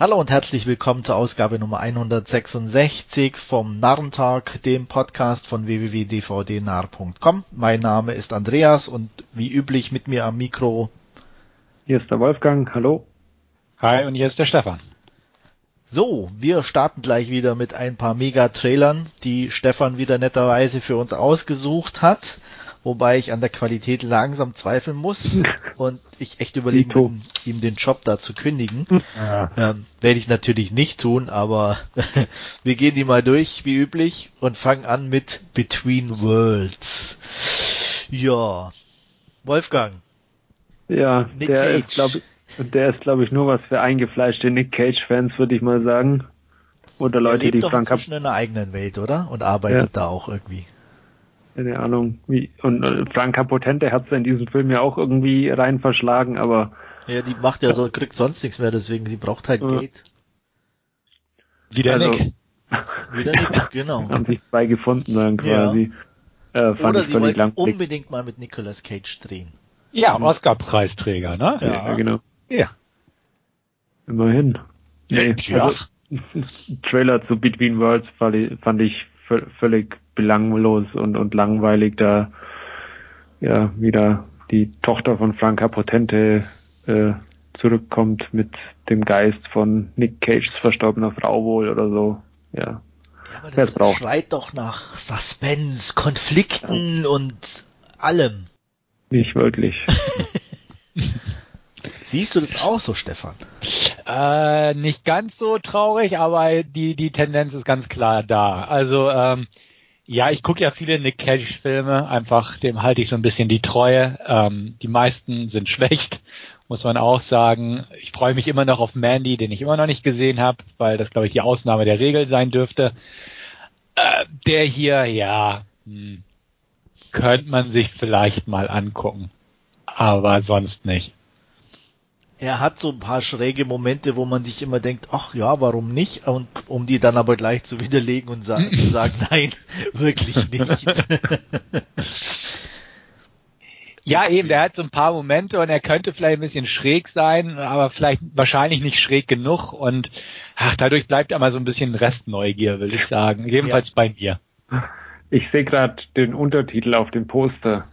Hallo und herzlich willkommen zur Ausgabe Nummer 166 vom Narrentag, dem Podcast von www.dvdnarr.com. Mein Name ist Andreas und wie üblich mit mir am Mikro. Hier ist der Wolfgang, hallo. Hi und hier ist der Stefan. So, wir starten gleich wieder mit ein paar Mega-Trailern, die Stefan wieder netterweise für uns ausgesucht hat wobei ich an der Qualität langsam zweifeln muss und ich echt überlege, ihm, ihm den Job da zu kündigen. Ja. Ähm, Werde ich natürlich nicht tun, aber wir gehen die mal durch, wie üblich, und fangen an mit Between Worlds. Ja, Wolfgang. Ja, Nick der Cage. ist, glaube ich, der ist, glaube ich, nur was für eingefleischte Nick Cage-Fans, würde ich mal sagen. Oder Leute, lebt die doch Frank in einer eigenen Welt, oder? Und arbeitet ja. da auch irgendwie keine Ahnung, wie, und äh, Franka Potente hat sie in diesem Film ja auch irgendwie rein verschlagen, aber. Ja, die macht ja so, kriegt sonst nichts mehr, deswegen, sie braucht halt ja. Geld. Wieder also, Nick. Wieder Nick, genau. Haben sich zwei gefunden dann quasi. Ja. Äh, fand Oder ich sie wollten unbedingt mal mit Nicolas Cage drehen. Ja, mhm. Oscar-Preisträger, ne? Ja. ja, genau. Ja. Immerhin. Nee, ja. Also, Trailer zu Between Worlds fand ich, fand ich völlig belanglos und, und langweilig, da ja wieder die Tochter von Franka Potente äh, zurückkommt mit dem Geist von Nick Cages verstorbener Frau wohl oder so. Ja. Ja, aber das braucht. schreit doch nach Suspense, Konflikten ja. und allem. Nicht wirklich. Siehst du das auch so, Stefan? Äh, nicht ganz so traurig, aber die, die Tendenz ist ganz klar da. Also, ähm, ja, ich gucke ja viele Nick Cage-Filme, einfach dem halte ich so ein bisschen die Treue. Ähm, die meisten sind schlecht, muss man auch sagen. Ich freue mich immer noch auf Mandy, den ich immer noch nicht gesehen habe, weil das, glaube ich, die Ausnahme der Regel sein dürfte. Äh, der hier, ja, hm, könnte man sich vielleicht mal angucken, aber sonst nicht er hat so ein paar schräge Momente, wo man sich immer denkt, ach ja, warum nicht? Und um die dann aber gleich zu widerlegen und sa zu sagen, nein, wirklich nicht. ja, eben, der hat so ein paar Momente und er könnte vielleicht ein bisschen schräg sein, aber vielleicht wahrscheinlich nicht schräg genug und ach, dadurch bleibt immer so ein bisschen Restneugier, will ich sagen. Jedenfalls ja. bei mir. Ich sehe gerade den Untertitel auf dem Poster.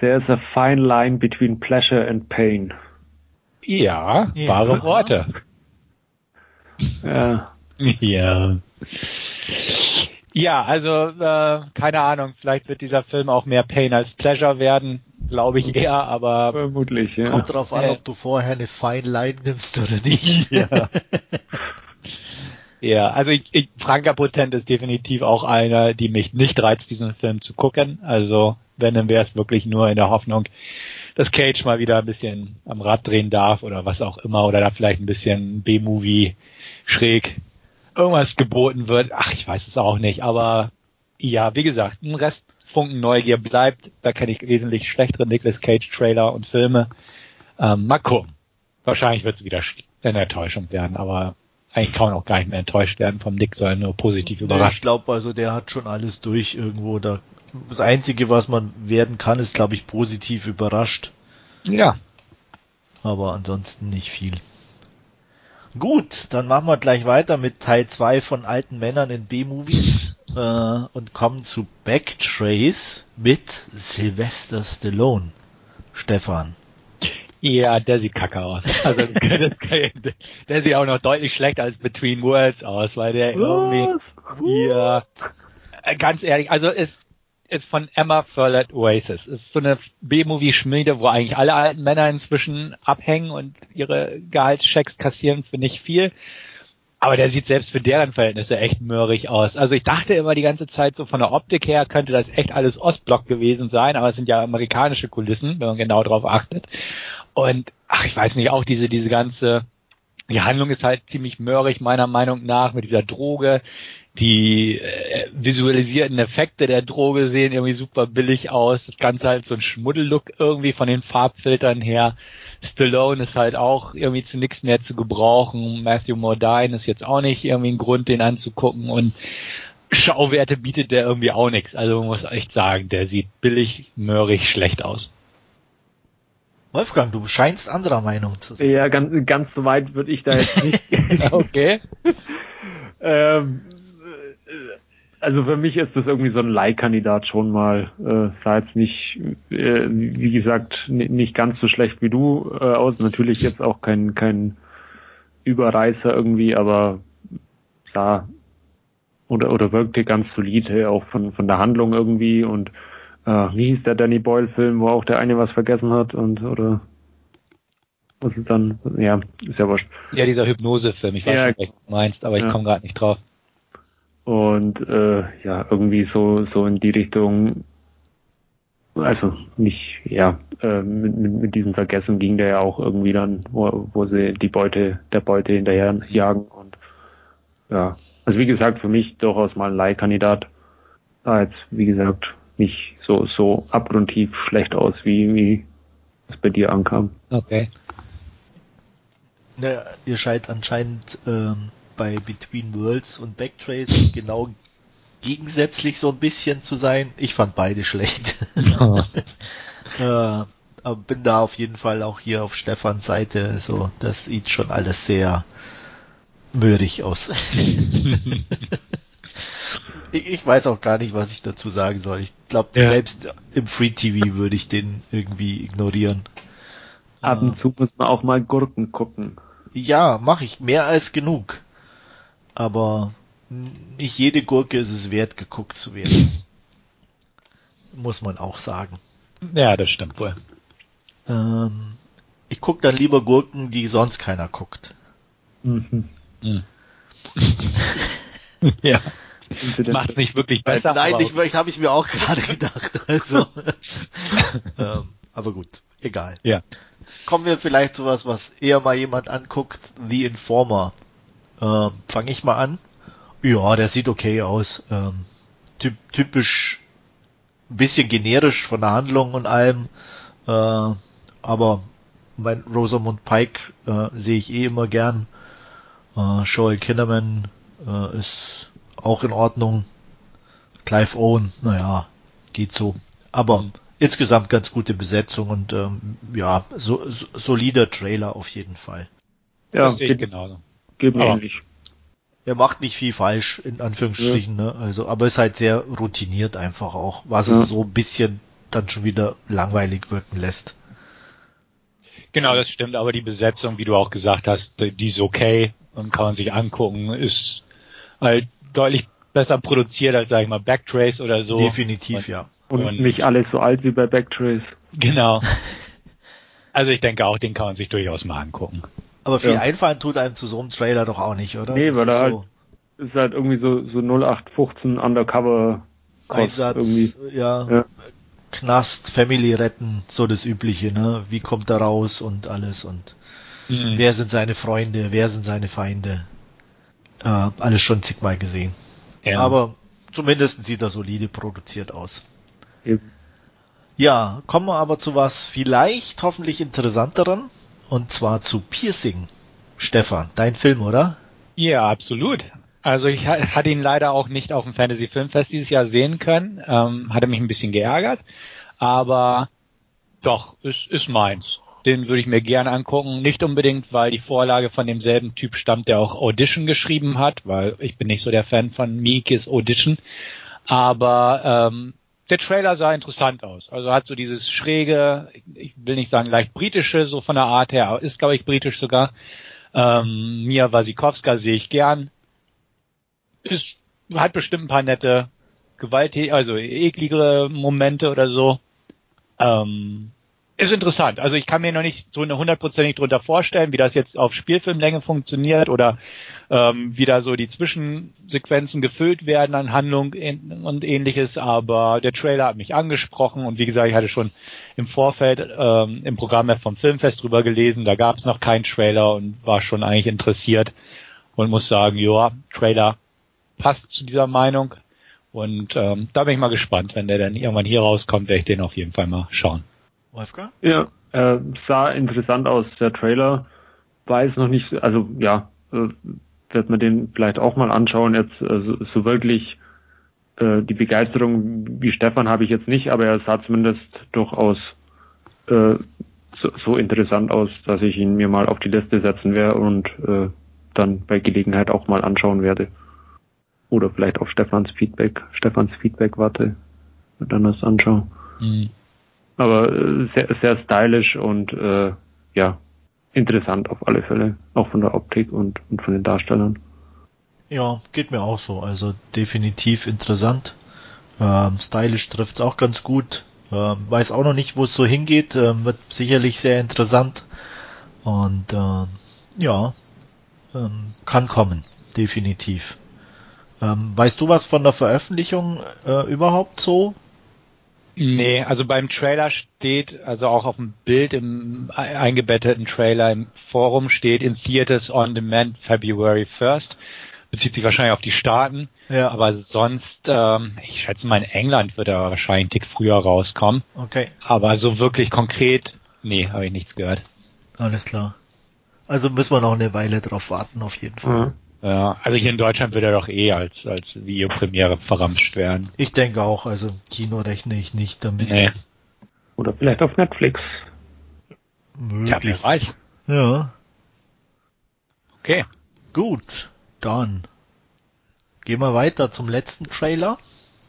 There's a fine line between pleasure and pain. Ja, ja. wahre Worte. Ja. Ja. Ja, also äh, keine Ahnung, vielleicht wird dieser Film auch mehr Pain als Pleasure werden, glaube ich eher, aber vermutlich, ja. Kommt drauf an, äh, ob du vorher eine Fine Line nimmst oder nicht. Ja. ja, also ich, ich, Franka Potent ist definitiv auch einer, die mich nicht reizt, diesen Film zu gucken. Also wenn, dann wäre es wirklich nur in der Hoffnung, dass Cage mal wieder ein bisschen am Rad drehen darf oder was auch immer oder da vielleicht ein bisschen B-Movie schräg irgendwas geboten wird. Ach, ich weiß es auch nicht, aber ja, wie gesagt, ein Rest Funken Neugier bleibt. Da kenne ich wesentlich schlechtere Nicolas Cage Trailer und Filme. Ähm, mal gucken. Wahrscheinlich wird es wieder eine Enttäuschung werden, aber eigentlich kann man auch gar nicht mehr enttäuscht werden vom Nick, sondern nur positiv überrascht. Ich glaube also, der hat schon alles durch irgendwo. Da das Einzige, was man werden kann, ist, glaube ich, positiv überrascht. Ja. Aber ansonsten nicht viel. Gut, dann machen wir gleich weiter mit Teil 2 von alten Männern in B-Movies äh, und kommen zu Backtrace mit Sylvester Stallone. Stefan. Ja, der sieht kacke aus. Also der sieht auch noch deutlich schlechter als Between Worlds aus, weil der irgendwie ja ganz ehrlich, also es ist von Emma Furlett Oasis. Es ist so eine B-Movie-Schmiede, wo eigentlich alle alten Männer inzwischen abhängen und ihre Gehaltschecks kassieren für nicht viel. Aber der sieht selbst für deren Verhältnisse echt mörrig aus. Also ich dachte immer die ganze Zeit so von der Optik her könnte das echt alles Ostblock gewesen sein, aber es sind ja amerikanische Kulissen, wenn man genau darauf achtet. Und ach, ich weiß nicht, auch diese, diese ganze, die Handlung ist halt ziemlich mörrig meiner Meinung nach mit dieser Droge die äh, visualisierten Effekte der Droge sehen irgendwie super billig aus. Das Ganze halt so ein Schmuddellook irgendwie von den Farbfiltern her. Stallone ist halt auch irgendwie zu nichts mehr zu gebrauchen. Matthew Modine ist jetzt auch nicht irgendwie ein Grund, den anzugucken und Schauwerte bietet der irgendwie auch nichts. Also man muss echt sagen, der sieht billig, mörrig, schlecht aus. Wolfgang, du scheinst anderer Meinung zu sein. Ja, ganz, ganz so weit würde ich da jetzt nicht. okay. ähm, also für mich ist das irgendwie so ein Leihkandidat schon mal. Äh, sah jetzt nicht, äh, wie gesagt, nicht ganz so schlecht wie du äh, aus. Natürlich jetzt auch kein, kein Überreißer irgendwie, aber sah oder, oder wirkte ganz solide, auch von, von der Handlung irgendwie und äh, wie hieß der Danny Boyle Film, wo auch der eine was vergessen hat und oder was ist dann, ja, ist ja wurscht. Ja, dieser Hypnosefilm, ich weiß ja, nicht, was du meinst, aber ich ja. komme gerade nicht drauf. Und äh, ja, irgendwie so, so in die Richtung, also nicht, ja, äh, mit, mit, mit diesem Vergessen ging der ja auch irgendwie dann, wo, wo sie die Beute, der Beute hinterher jagen und ja, also wie gesagt, für mich durchaus mal ein Leihkandidat. Da jetzt, wie gesagt, nicht so, so abgrundtief schlecht aus, wie, wie es bei dir ankam. Okay. Naja, ihr scheint anscheinend ähm, bei Between Worlds und Backtrace genau gegensätzlich so ein bisschen zu sein. Ich fand beide schlecht. Oh. äh, aber bin da auf jeden Fall auch hier auf Stefans Seite. So, das sieht schon alles sehr mürrig aus. ich weiß auch gar nicht, was ich dazu sagen soll. Ich glaube, ja. selbst im Free TV würde ich den irgendwie ignorieren. Ab und zu muss man auch mal Gurken gucken. Ja, mache ich mehr als genug. Aber nicht jede Gurke ist es wert, geguckt zu werden. Muss man auch sagen. Ja, das stimmt wohl. Ähm, ich gucke dann lieber Gurken, die sonst keiner guckt. Mhm. Mhm. ja. Das macht es nicht wirklich besser. Nein, nicht wirklich, habe ich mir auch gerade gedacht. Also, ähm, aber gut, egal. Ja. Kommen wir vielleicht zu was, was eher mal jemand anguckt. The Informer. Ähm, Fange ich mal an. Ja, der sieht okay aus. Ähm, typ, typisch, bisschen generisch von der Handlung und allem. Äh, aber mein Rosamund Pike äh, sehe ich eh immer gern. Äh, Joel Kinnaman äh, ist auch in Ordnung. Clive Owen, naja, geht so. Aber mhm. insgesamt ganz gute Besetzung und ähm, ja, so, so, solider Trailer auf jeden Fall. Ja, das geht genauso. Geht mir ähnlich. Er macht nicht viel falsch, in Anführungsstrichen, ja. ne? Also, aber ist halt sehr routiniert einfach auch, was ja. es so ein bisschen dann schon wieder langweilig wirken lässt. Genau, das stimmt, aber die Besetzung, wie du auch gesagt hast, die ist okay und kann man sich angucken, ist halt deutlich besser produziert als, sag ich mal, Backtrace oder so. Definitiv, und, ja. Und, und, nicht alles so alt wie bei Backtrace. Genau. Also ich denke auch, den kann man sich durchaus mal angucken. Aber viel ja. einfallen tut einem zu so einem Trailer doch auch nicht, oder? Nee, das weil er halt, ist halt irgendwie so, so 0815 Undercover Einsatz, irgendwie. Ja, ja, Knast, Family retten, so das Übliche, ne? Wie kommt er raus und alles und mhm. wer sind seine Freunde, wer sind seine Feinde? Äh, alles schon zigmal gesehen. Ja. Aber zumindest sieht er solide produziert aus. Eben. Ja, kommen wir aber zu was vielleicht hoffentlich interessanteren und zwar zu Piercing. Stefan, dein Film, oder? Ja, absolut. Also ich hatte ihn leider auch nicht auf dem Fantasy Filmfest dieses Jahr sehen können. Ähm, hatte mich ein bisschen geärgert. Aber doch, ist, ist meins. Den würde ich mir gerne angucken. Nicht unbedingt, weil die Vorlage von demselben Typ stammt, der auch Audition geschrieben hat, weil ich bin nicht so der Fan von Mikis Audition. Aber ähm, der Trailer sah interessant aus. Also hat so dieses schräge, ich will nicht sagen leicht britische, so von der Art her, ist glaube ich britisch sogar. Ähm, Mia Wasikowska sehe ich gern. Ist, hat bestimmt ein paar nette gewaltige, also ekligere Momente oder so. Ähm, ist interessant. Also ich kann mir noch nicht so eine hundertprozentig drunter vorstellen, wie das jetzt auf Spielfilmlänge funktioniert oder ähm, wie da so die Zwischensequenzen gefüllt werden an Handlung und ähnliches. Aber der Trailer hat mich angesprochen und wie gesagt, ich hatte schon im Vorfeld ähm, im Programm vom Filmfest drüber gelesen. Da gab es noch keinen Trailer und war schon eigentlich interessiert und muss sagen, ja, Trailer passt zu dieser Meinung. Und ähm, da bin ich mal gespannt, wenn der dann irgendwann hier rauskommt, werde ich den auf jeden Fall mal schauen. Wolfgang? Ja, äh, sah interessant aus, der Trailer. Weiß noch nicht, also ja, äh, wird man den vielleicht auch mal anschauen. Jetzt äh, so, so wirklich äh, die Begeisterung wie Stefan habe ich jetzt nicht, aber er sah zumindest durchaus äh, so, so interessant aus, dass ich ihn mir mal auf die Liste setzen werde und äh, dann bei Gelegenheit auch mal anschauen werde. Oder vielleicht auf Stefans Feedback, Stefans Feedback warte und dann das anschaue. Mhm. Aber äh, sehr, sehr stylisch und äh, ja, interessant auf alle Fälle, auch von der Optik und, und von den Darstellern. Ja, geht mir auch so. Also definitiv interessant. Ähm, stylisch trifft's auch ganz gut. Ähm, weiß auch noch nicht, wo es so hingeht. Ähm, wird sicherlich sehr interessant. Und ähm, ja, ähm, kann kommen. Definitiv. Ähm, weißt du was von der Veröffentlichung äh, überhaupt so? Nee, also beim Trailer steht, also auch auf dem Bild im eingebetteten Trailer im Forum steht in Theaters on Demand February 1st. Bezieht sich wahrscheinlich auf die Staaten. Ja. Aber sonst, ähm, ich schätze mal in England wird er wahrscheinlich einen Tick früher rauskommen. Okay. Aber so wirklich konkret, nee, habe ich nichts gehört. Alles klar. Also müssen wir noch eine Weile drauf warten, auf jeden Fall. Mhm. Ja, also hier in Deutschland wird er doch eh als, als Videopremiere verramscht werden. Ich denke auch, also Kino rechne ich nicht damit. Nee. Oder vielleicht auf Netflix. Möglich. Ja, weiß. Ja. Okay. Gut, dann gehen wir weiter zum letzten Trailer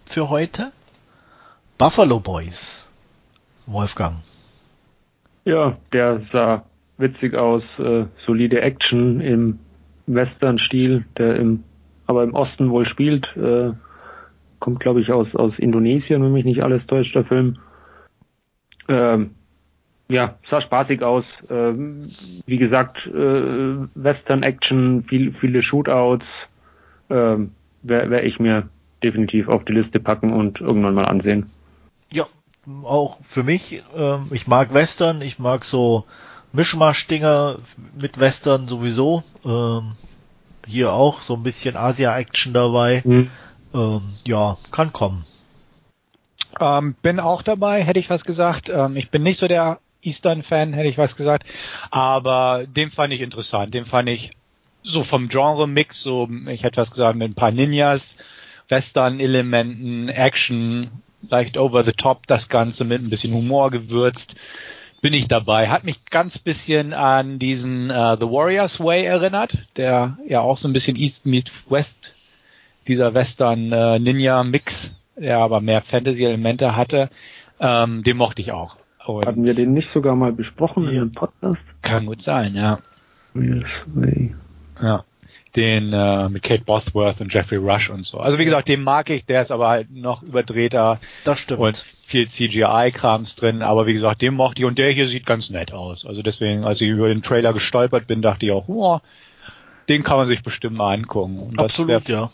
für heute. Buffalo Boys. Wolfgang. Ja, der sah witzig aus, äh, solide Action im Western-Stil, der im, aber im Osten wohl spielt. Äh, kommt, glaube ich, aus, aus Indonesien, wenn mich nicht alles täuscht, der Film. Ähm, ja, sah spaßig aus. Ähm, wie gesagt, äh, Western-Action, viel, viele Shootouts. Ähm, Werde wär ich mir definitiv auf die Liste packen und irgendwann mal ansehen. Ja, auch für mich. Ähm, ich mag Western, ich mag so Mischmasch-Dinger mit Western sowieso. Ähm, hier auch so ein bisschen Asia-Action dabei. Mhm. Ähm, ja, kann kommen. Ähm, bin auch dabei, hätte ich was gesagt. Ähm, ich bin nicht so der Eastern-Fan, hätte ich was gesagt. Aber den fand ich interessant. Den fand ich so vom Genre-Mix, so, ich hätte was gesagt, mit ein paar Ninjas, Western-Elementen, Action, leicht over the top, das Ganze mit ein bisschen Humor gewürzt bin ich dabei. Hat mich ganz bisschen an diesen uh, The Warriors Way erinnert, der ja auch so ein bisschen East meet West, dieser Western äh, Ninja Mix, der aber mehr Fantasy-Elemente hatte. Ähm, den mochte ich auch. Und Hatten wir den nicht sogar mal besprochen ja. in einem Podcast? Kann gut sein, ja. Warriors Way. Ja den äh, mit Kate Bothworth und Jeffrey Rush und so. Also wie gesagt, den mag ich, der ist aber halt noch überdrehter. Das stimmt. Und viel CGI-Krams drin, aber wie gesagt, den mochte ich und der hier sieht ganz nett aus. Also deswegen, als ich über den Trailer gestolpert bin, dachte ich auch, oh, den kann man sich bestimmt mal angucken. Und Absolut, wär, ja.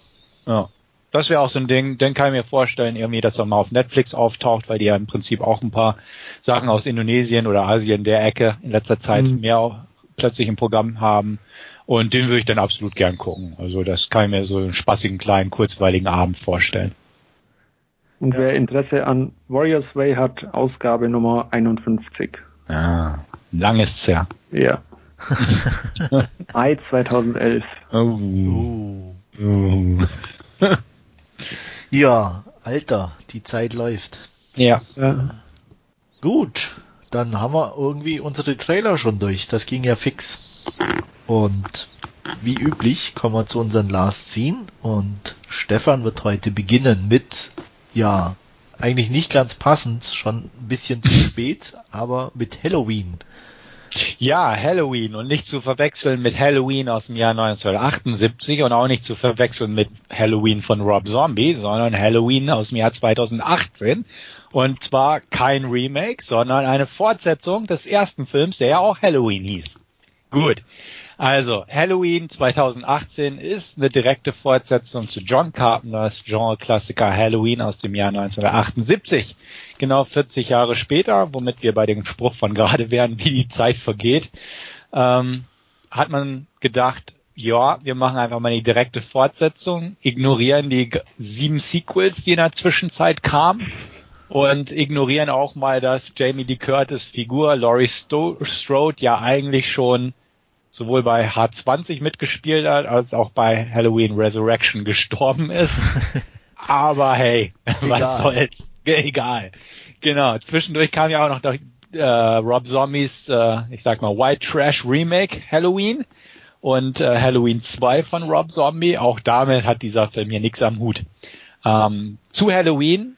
Ja. Das wäre auch so ein Ding, den kann ich mir vorstellen, irgendwie, dass er mal auf Netflix auftaucht, weil die ja im Prinzip auch ein paar Sachen aus Indonesien oder Asien der Ecke in letzter Zeit mhm. mehr plötzlich im Programm haben. Und den würde ich dann absolut gern gucken. Also das kann ich mir so einen spaßigen, kleinen, kurzweiligen Abend vorstellen. Und ja. wer Interesse an Warriors Way hat, Ausgabe Nummer 51. Ah, lang ist's ja. Ja. Mai 2011. Oh. oh. ja, Alter, die Zeit läuft. Ja. ja. Gut, dann haben wir irgendwie unsere Trailer schon durch. Das ging ja fix. Und wie üblich kommen wir zu unseren Last Scene und Stefan wird heute beginnen mit, ja, eigentlich nicht ganz passend, schon ein bisschen zu spät, aber mit Halloween. Ja, Halloween und nicht zu verwechseln mit Halloween aus dem Jahr 1978 und auch nicht zu verwechseln mit Halloween von Rob Zombie, sondern Halloween aus dem Jahr 2018 und zwar kein Remake, sondern eine Fortsetzung des ersten Films, der ja auch Halloween hieß. Gut. Also, Halloween 2018 ist eine direkte Fortsetzung zu John Carpenters Genre-Klassiker Halloween aus dem Jahr 1978. Genau 40 Jahre später, womit wir bei dem Spruch von gerade wären, wie die Zeit vergeht, ähm, hat man gedacht, ja, wir machen einfach mal eine direkte Fortsetzung, ignorieren die sieben Sequels, die in der Zwischenzeit kamen und ignorieren auch mal, dass Jamie Lee Curtis Figur Laurie Strode ja eigentlich schon sowohl bei H20 mitgespielt hat, als auch bei Halloween Resurrection gestorben ist. Aber hey, Egal. was soll's. Egal. Genau. Zwischendurch kam ja auch noch äh, Rob Zombies, äh, ich sag mal, White Trash Remake Halloween und äh, Halloween 2 von Rob Zombie. Auch damit hat dieser Film hier nichts am Hut. Ähm, zu Halloween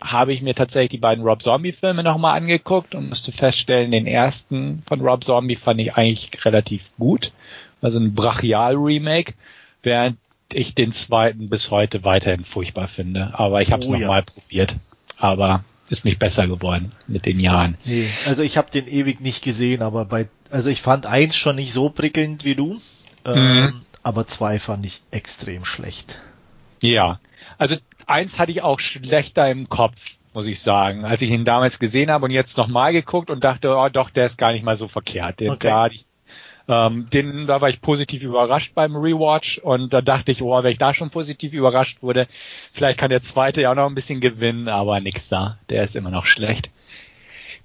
habe ich mir tatsächlich die beiden Rob Zombie Filme nochmal angeguckt und musste feststellen, den ersten von Rob Zombie fand ich eigentlich relativ gut. Also ein Brachial-Remake, während ich den zweiten bis heute weiterhin furchtbar finde. Aber ich habe es oh, nochmal ja. probiert. Aber ist nicht besser geworden mit den Jahren. Nee, also ich habe den ewig nicht gesehen, aber bei, also ich fand eins schon nicht so prickelnd wie du, ähm, mhm. aber zwei fand ich extrem schlecht. Ja, also eins hatte ich auch schlechter im Kopf, muss ich sagen, als ich ihn damals gesehen habe und jetzt nochmal geguckt und dachte, oh doch, der ist gar nicht mal so verkehrt. Den, okay. da, ähm, den, da war ich positiv überrascht beim Rewatch und da dachte ich, oh, wenn ich da schon positiv überrascht wurde, vielleicht kann der zweite ja auch noch ein bisschen gewinnen, aber nix da. Der ist immer noch schlecht.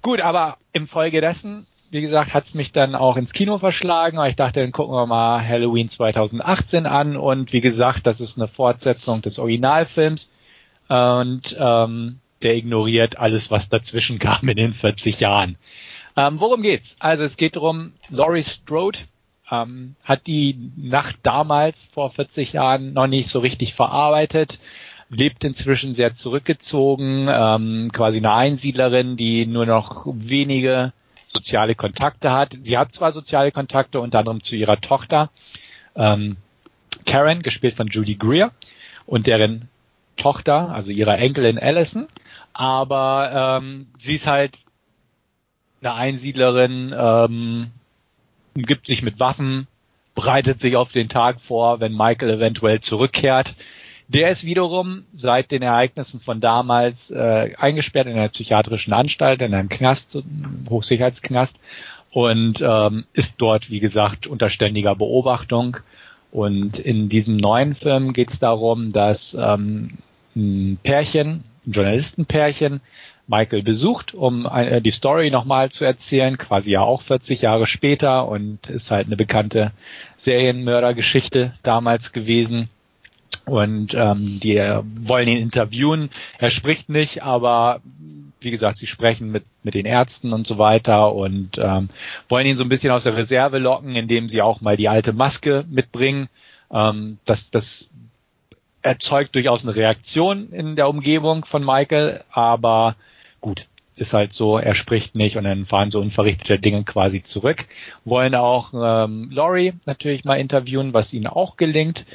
Gut, aber im Folge dessen, wie gesagt, hat's mich dann auch ins Kino verschlagen. Aber ich dachte, dann gucken wir mal Halloween 2018 an und wie gesagt, das ist eine Fortsetzung des Originalfilms und ähm, der ignoriert alles, was dazwischen kam in den 40 Jahren. Ähm, worum geht's? Also es geht darum, Laurie Strode ähm, hat die Nacht damals vor 40 Jahren noch nicht so richtig verarbeitet, lebt inzwischen sehr zurückgezogen, ähm, quasi eine Einsiedlerin, die nur noch wenige soziale Kontakte hat. Sie hat zwar soziale Kontakte, unter anderem zu ihrer Tochter ähm, Karen, gespielt von Judy Greer, und deren Tochter, also ihrer Enkelin Allison, aber ähm, sie ist halt eine Einsiedlerin, ähm, umgibt sich mit Waffen, bereitet sich auf den Tag vor, wenn Michael eventuell zurückkehrt. Der ist wiederum seit den Ereignissen von damals äh, eingesperrt in einer psychiatrischen Anstalt, in einem Knast, Hochsicherheitsknast und ähm, ist dort, wie gesagt, unter ständiger Beobachtung. Und in diesem neuen Film geht es darum, dass ähm, ein Pärchen, ein Journalistenpärchen, Michael besucht, um äh, die Story nochmal zu erzählen, quasi ja auch 40 Jahre später und ist halt eine bekannte Serienmördergeschichte damals gewesen. Und ähm, die wollen ihn interviewen. Er spricht nicht, aber wie gesagt, sie sprechen mit, mit den Ärzten und so weiter und ähm, wollen ihn so ein bisschen aus der Reserve locken, indem sie auch mal die alte Maske mitbringen. Ähm, das, das erzeugt durchaus eine Reaktion in der Umgebung von Michael, aber gut, ist halt so, er spricht nicht und dann fahren so unverrichtete Dinge quasi zurück. Wollen auch ähm, Laurie natürlich mal interviewen, was ihnen auch gelingt.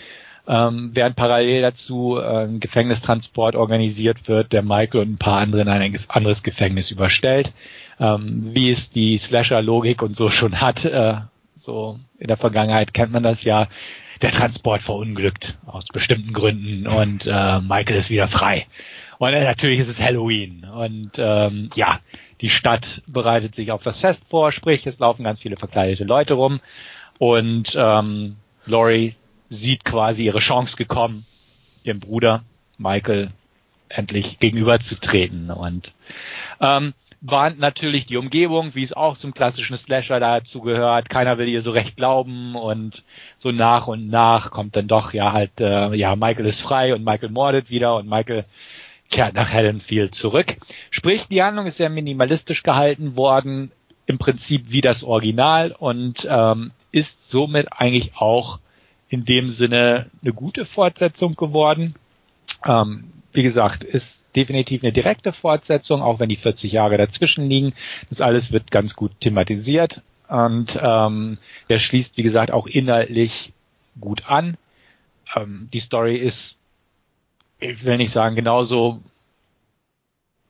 Ähm, während parallel dazu äh, ein Gefängnistransport organisiert wird, der Michael und ein paar andere in ein anderes Gefängnis überstellt. Ähm, wie es die Slasher-Logik und so schon hat, äh, so in der Vergangenheit kennt man das ja, der Transport verunglückt aus bestimmten Gründen und äh, Michael ist wieder frei. Und äh, natürlich ist es Halloween. Und ähm, ja, die Stadt bereitet sich auf das Fest vor, sprich, es laufen ganz viele verkleidete Leute rum. Und ähm, Laurie sieht quasi ihre Chance gekommen, ihrem Bruder Michael endlich gegenüberzutreten. Und ähm, war natürlich die Umgebung, wie es auch zum klassischen Slasher dazu gehört. Keiner will ihr so recht glauben und so nach und nach kommt dann doch ja halt äh, ja Michael ist frei und Michael mordet wieder und Michael kehrt nach Haddonfield zurück. Sprich, die Handlung ist sehr minimalistisch gehalten worden, im Prinzip wie das Original und ähm, ist somit eigentlich auch in dem Sinne eine gute Fortsetzung geworden. Ähm, wie gesagt, ist definitiv eine direkte Fortsetzung, auch wenn die 40 Jahre dazwischen liegen. Das alles wird ganz gut thematisiert und ähm, der schließt, wie gesagt, auch inhaltlich gut an. Ähm, die Story ist ich will nicht sagen, genauso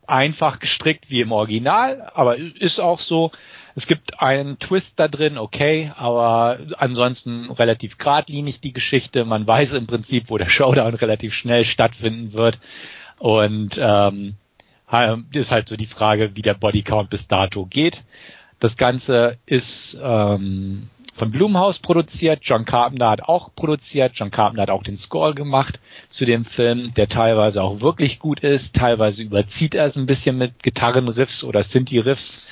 einfach gestrickt wie im Original, aber ist auch so. Es gibt einen Twist da drin, okay, aber ansonsten relativ geradlinig die Geschichte. Man weiß im Prinzip, wo der Showdown relativ schnell stattfinden wird. Und ähm, ist halt so die Frage, wie der Bodycount bis dato geht. Das Ganze ist ähm, von Blumhaus produziert. John Carpenter hat auch produziert. John Carpenter hat auch den Score gemacht zu dem Film, der teilweise auch wirklich gut ist. Teilweise überzieht er es ein bisschen mit Gitarrenriffs oder Sinti-Riffs.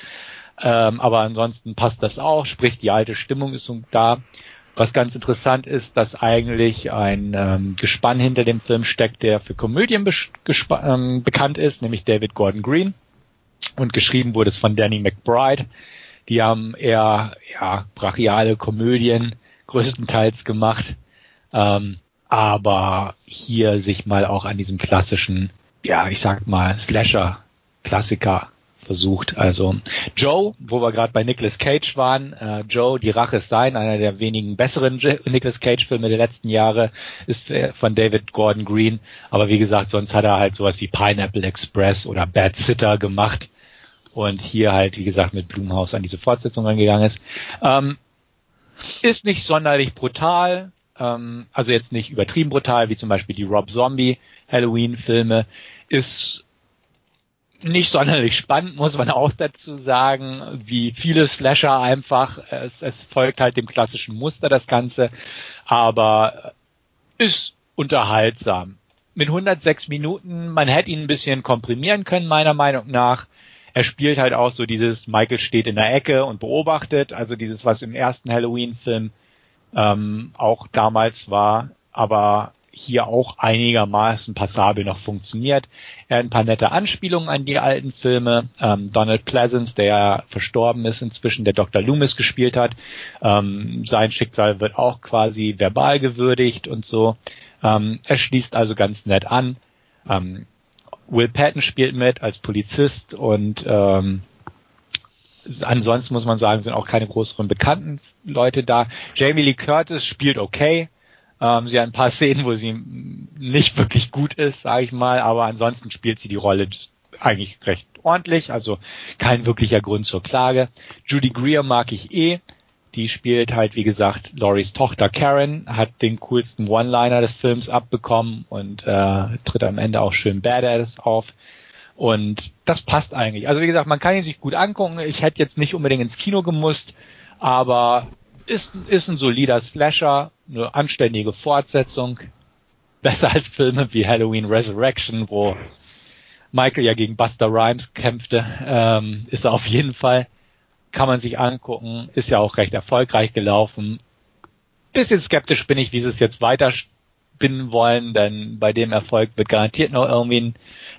Ähm, aber ansonsten passt das auch. Sprich, die alte Stimmung ist da. Was ganz interessant ist, dass eigentlich ein ähm, Gespann hinter dem Film steckt, der für Komödien ähm, bekannt ist, nämlich David Gordon Green. und geschrieben wurde es von Danny McBride. Die haben eher ja, brachiale Komödien größtenteils gemacht, ähm, aber hier sich mal auch an diesem klassischen, ja, ich sag mal, Slasher-Klassiker versucht. Also Joe, wo wir gerade bei Nicolas Cage waren, äh, Joe, die Rache ist sein, einer der wenigen besseren Nicolas Cage-Filme der letzten Jahre, ist äh, von David Gordon Green. Aber wie gesagt, sonst hat er halt sowas wie Pineapple Express oder Bad Sitter gemacht und hier halt, wie gesagt, mit Blumhaus an diese Fortsetzung angegangen ist. Ähm, ist nicht sonderlich brutal, ähm, also jetzt nicht übertrieben brutal, wie zum Beispiel die Rob Zombie Halloween-Filme, ist nicht sonderlich spannend, muss man auch dazu sagen, wie viele Slasher einfach. Es, es folgt halt dem klassischen Muster, das Ganze, aber ist unterhaltsam. Mit 106 Minuten, man hätte ihn ein bisschen komprimieren können, meiner Meinung nach. Er spielt halt auch so dieses, Michael steht in der Ecke und beobachtet, also dieses, was im ersten Halloween-Film ähm, auch damals war, aber hier auch einigermaßen passabel noch funktioniert. Er hat ein paar nette Anspielungen an die alten Filme. Ähm, Donald Pleasance, der verstorben ist inzwischen, der Dr. Loomis gespielt hat, ähm, sein Schicksal wird auch quasi verbal gewürdigt und so. Ähm, er schließt also ganz nett an. Ähm, Will Patton spielt mit als Polizist und ähm, ansonsten muss man sagen, sind auch keine größeren bekannten Leute da. Jamie Lee Curtis spielt okay. Ähm, sie hat ein paar Szenen, wo sie nicht wirklich gut ist, sage ich mal, aber ansonsten spielt sie die Rolle eigentlich recht ordentlich, also kein wirklicher Grund zur Klage. Judy Greer mag ich eh. Die spielt halt, wie gesagt, Loris Tochter Karen, hat den coolsten One-Liner des Films abbekommen und äh, tritt am Ende auch schön Badass auf. Und das passt eigentlich. Also wie gesagt, man kann ihn sich gut angucken. Ich hätte jetzt nicht unbedingt ins Kino gemusst, aber ist, ist ein solider Slasher, eine anständige Fortsetzung. Besser als Filme wie Halloween Resurrection, wo Michael ja gegen Buster Rhymes kämpfte, ähm, ist er auf jeden Fall. Kann man sich angucken, ist ja auch recht erfolgreich gelaufen. Bisschen skeptisch bin ich, wie sie es jetzt weiter spinnen wollen, denn bei dem Erfolg wird garantiert noch irgendwie ein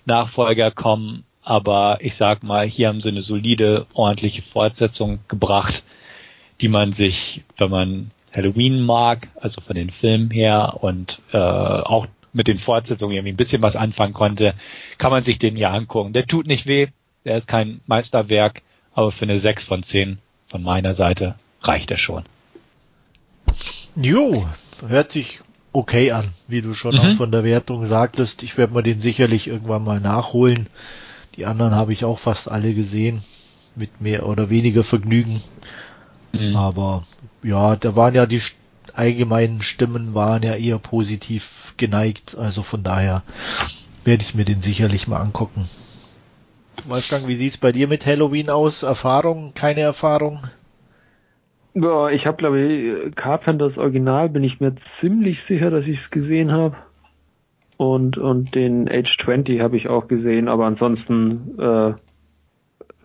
Nachfolger kommen. Aber ich sag mal, hier haben sie eine solide, ordentliche Fortsetzung gebracht die man sich, wenn man Halloween mag, also von den Filmen her und äh, auch mit den Fortsetzungen irgendwie ein bisschen was anfangen konnte, kann man sich den ja angucken. Der tut nicht weh, der ist kein Meisterwerk, aber für eine 6 von 10 von meiner Seite reicht er schon. Jo, hört sich okay an, wie du schon mhm. auch von der Wertung sagtest. Ich werde mir den sicherlich irgendwann mal nachholen. Die anderen habe ich auch fast alle gesehen, mit mehr oder weniger Vergnügen. Mhm. Aber ja, da waren ja die allgemeinen Stimmen waren ja eher positiv geneigt. Also von daher werde ich mir den sicherlich mal angucken. Wolfgang, wie sieht's bei dir mit Halloween aus? Erfahrung? Keine Erfahrung? Ja, ich habe glaube ich Carpenters Original bin ich mir ziemlich sicher, dass ich es gesehen habe. Und und den Age 20 habe ich auch gesehen, aber ansonsten äh,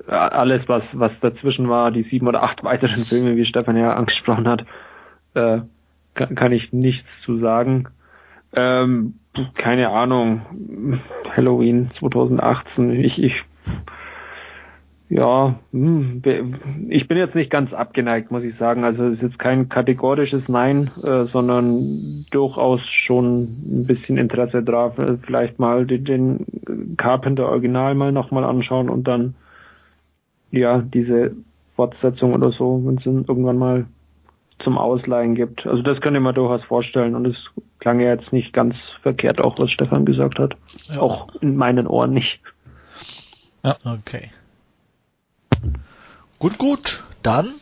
alles, was, was dazwischen war, die sieben oder acht weiteren Filme, wie Stefan ja angesprochen hat, äh, kann, kann ich nichts zu sagen. Ähm, keine Ahnung, Halloween 2018, ich, ich ja, hm, ich bin jetzt nicht ganz abgeneigt, muss ich sagen. Also es ist jetzt kein kategorisches Nein, äh, sondern durchaus schon ein bisschen Interesse drauf, äh, vielleicht mal den, den Carpenter Original mal nochmal anschauen und dann ja, diese Fortsetzung oder so, wenn es irgendwann mal zum Ausleihen gibt. Also das könnte man durchaus vorstellen und es klang ja jetzt nicht ganz verkehrt, auch was Stefan gesagt hat. Ja. Auch in meinen Ohren nicht. Ja. Okay. Gut, gut. Dann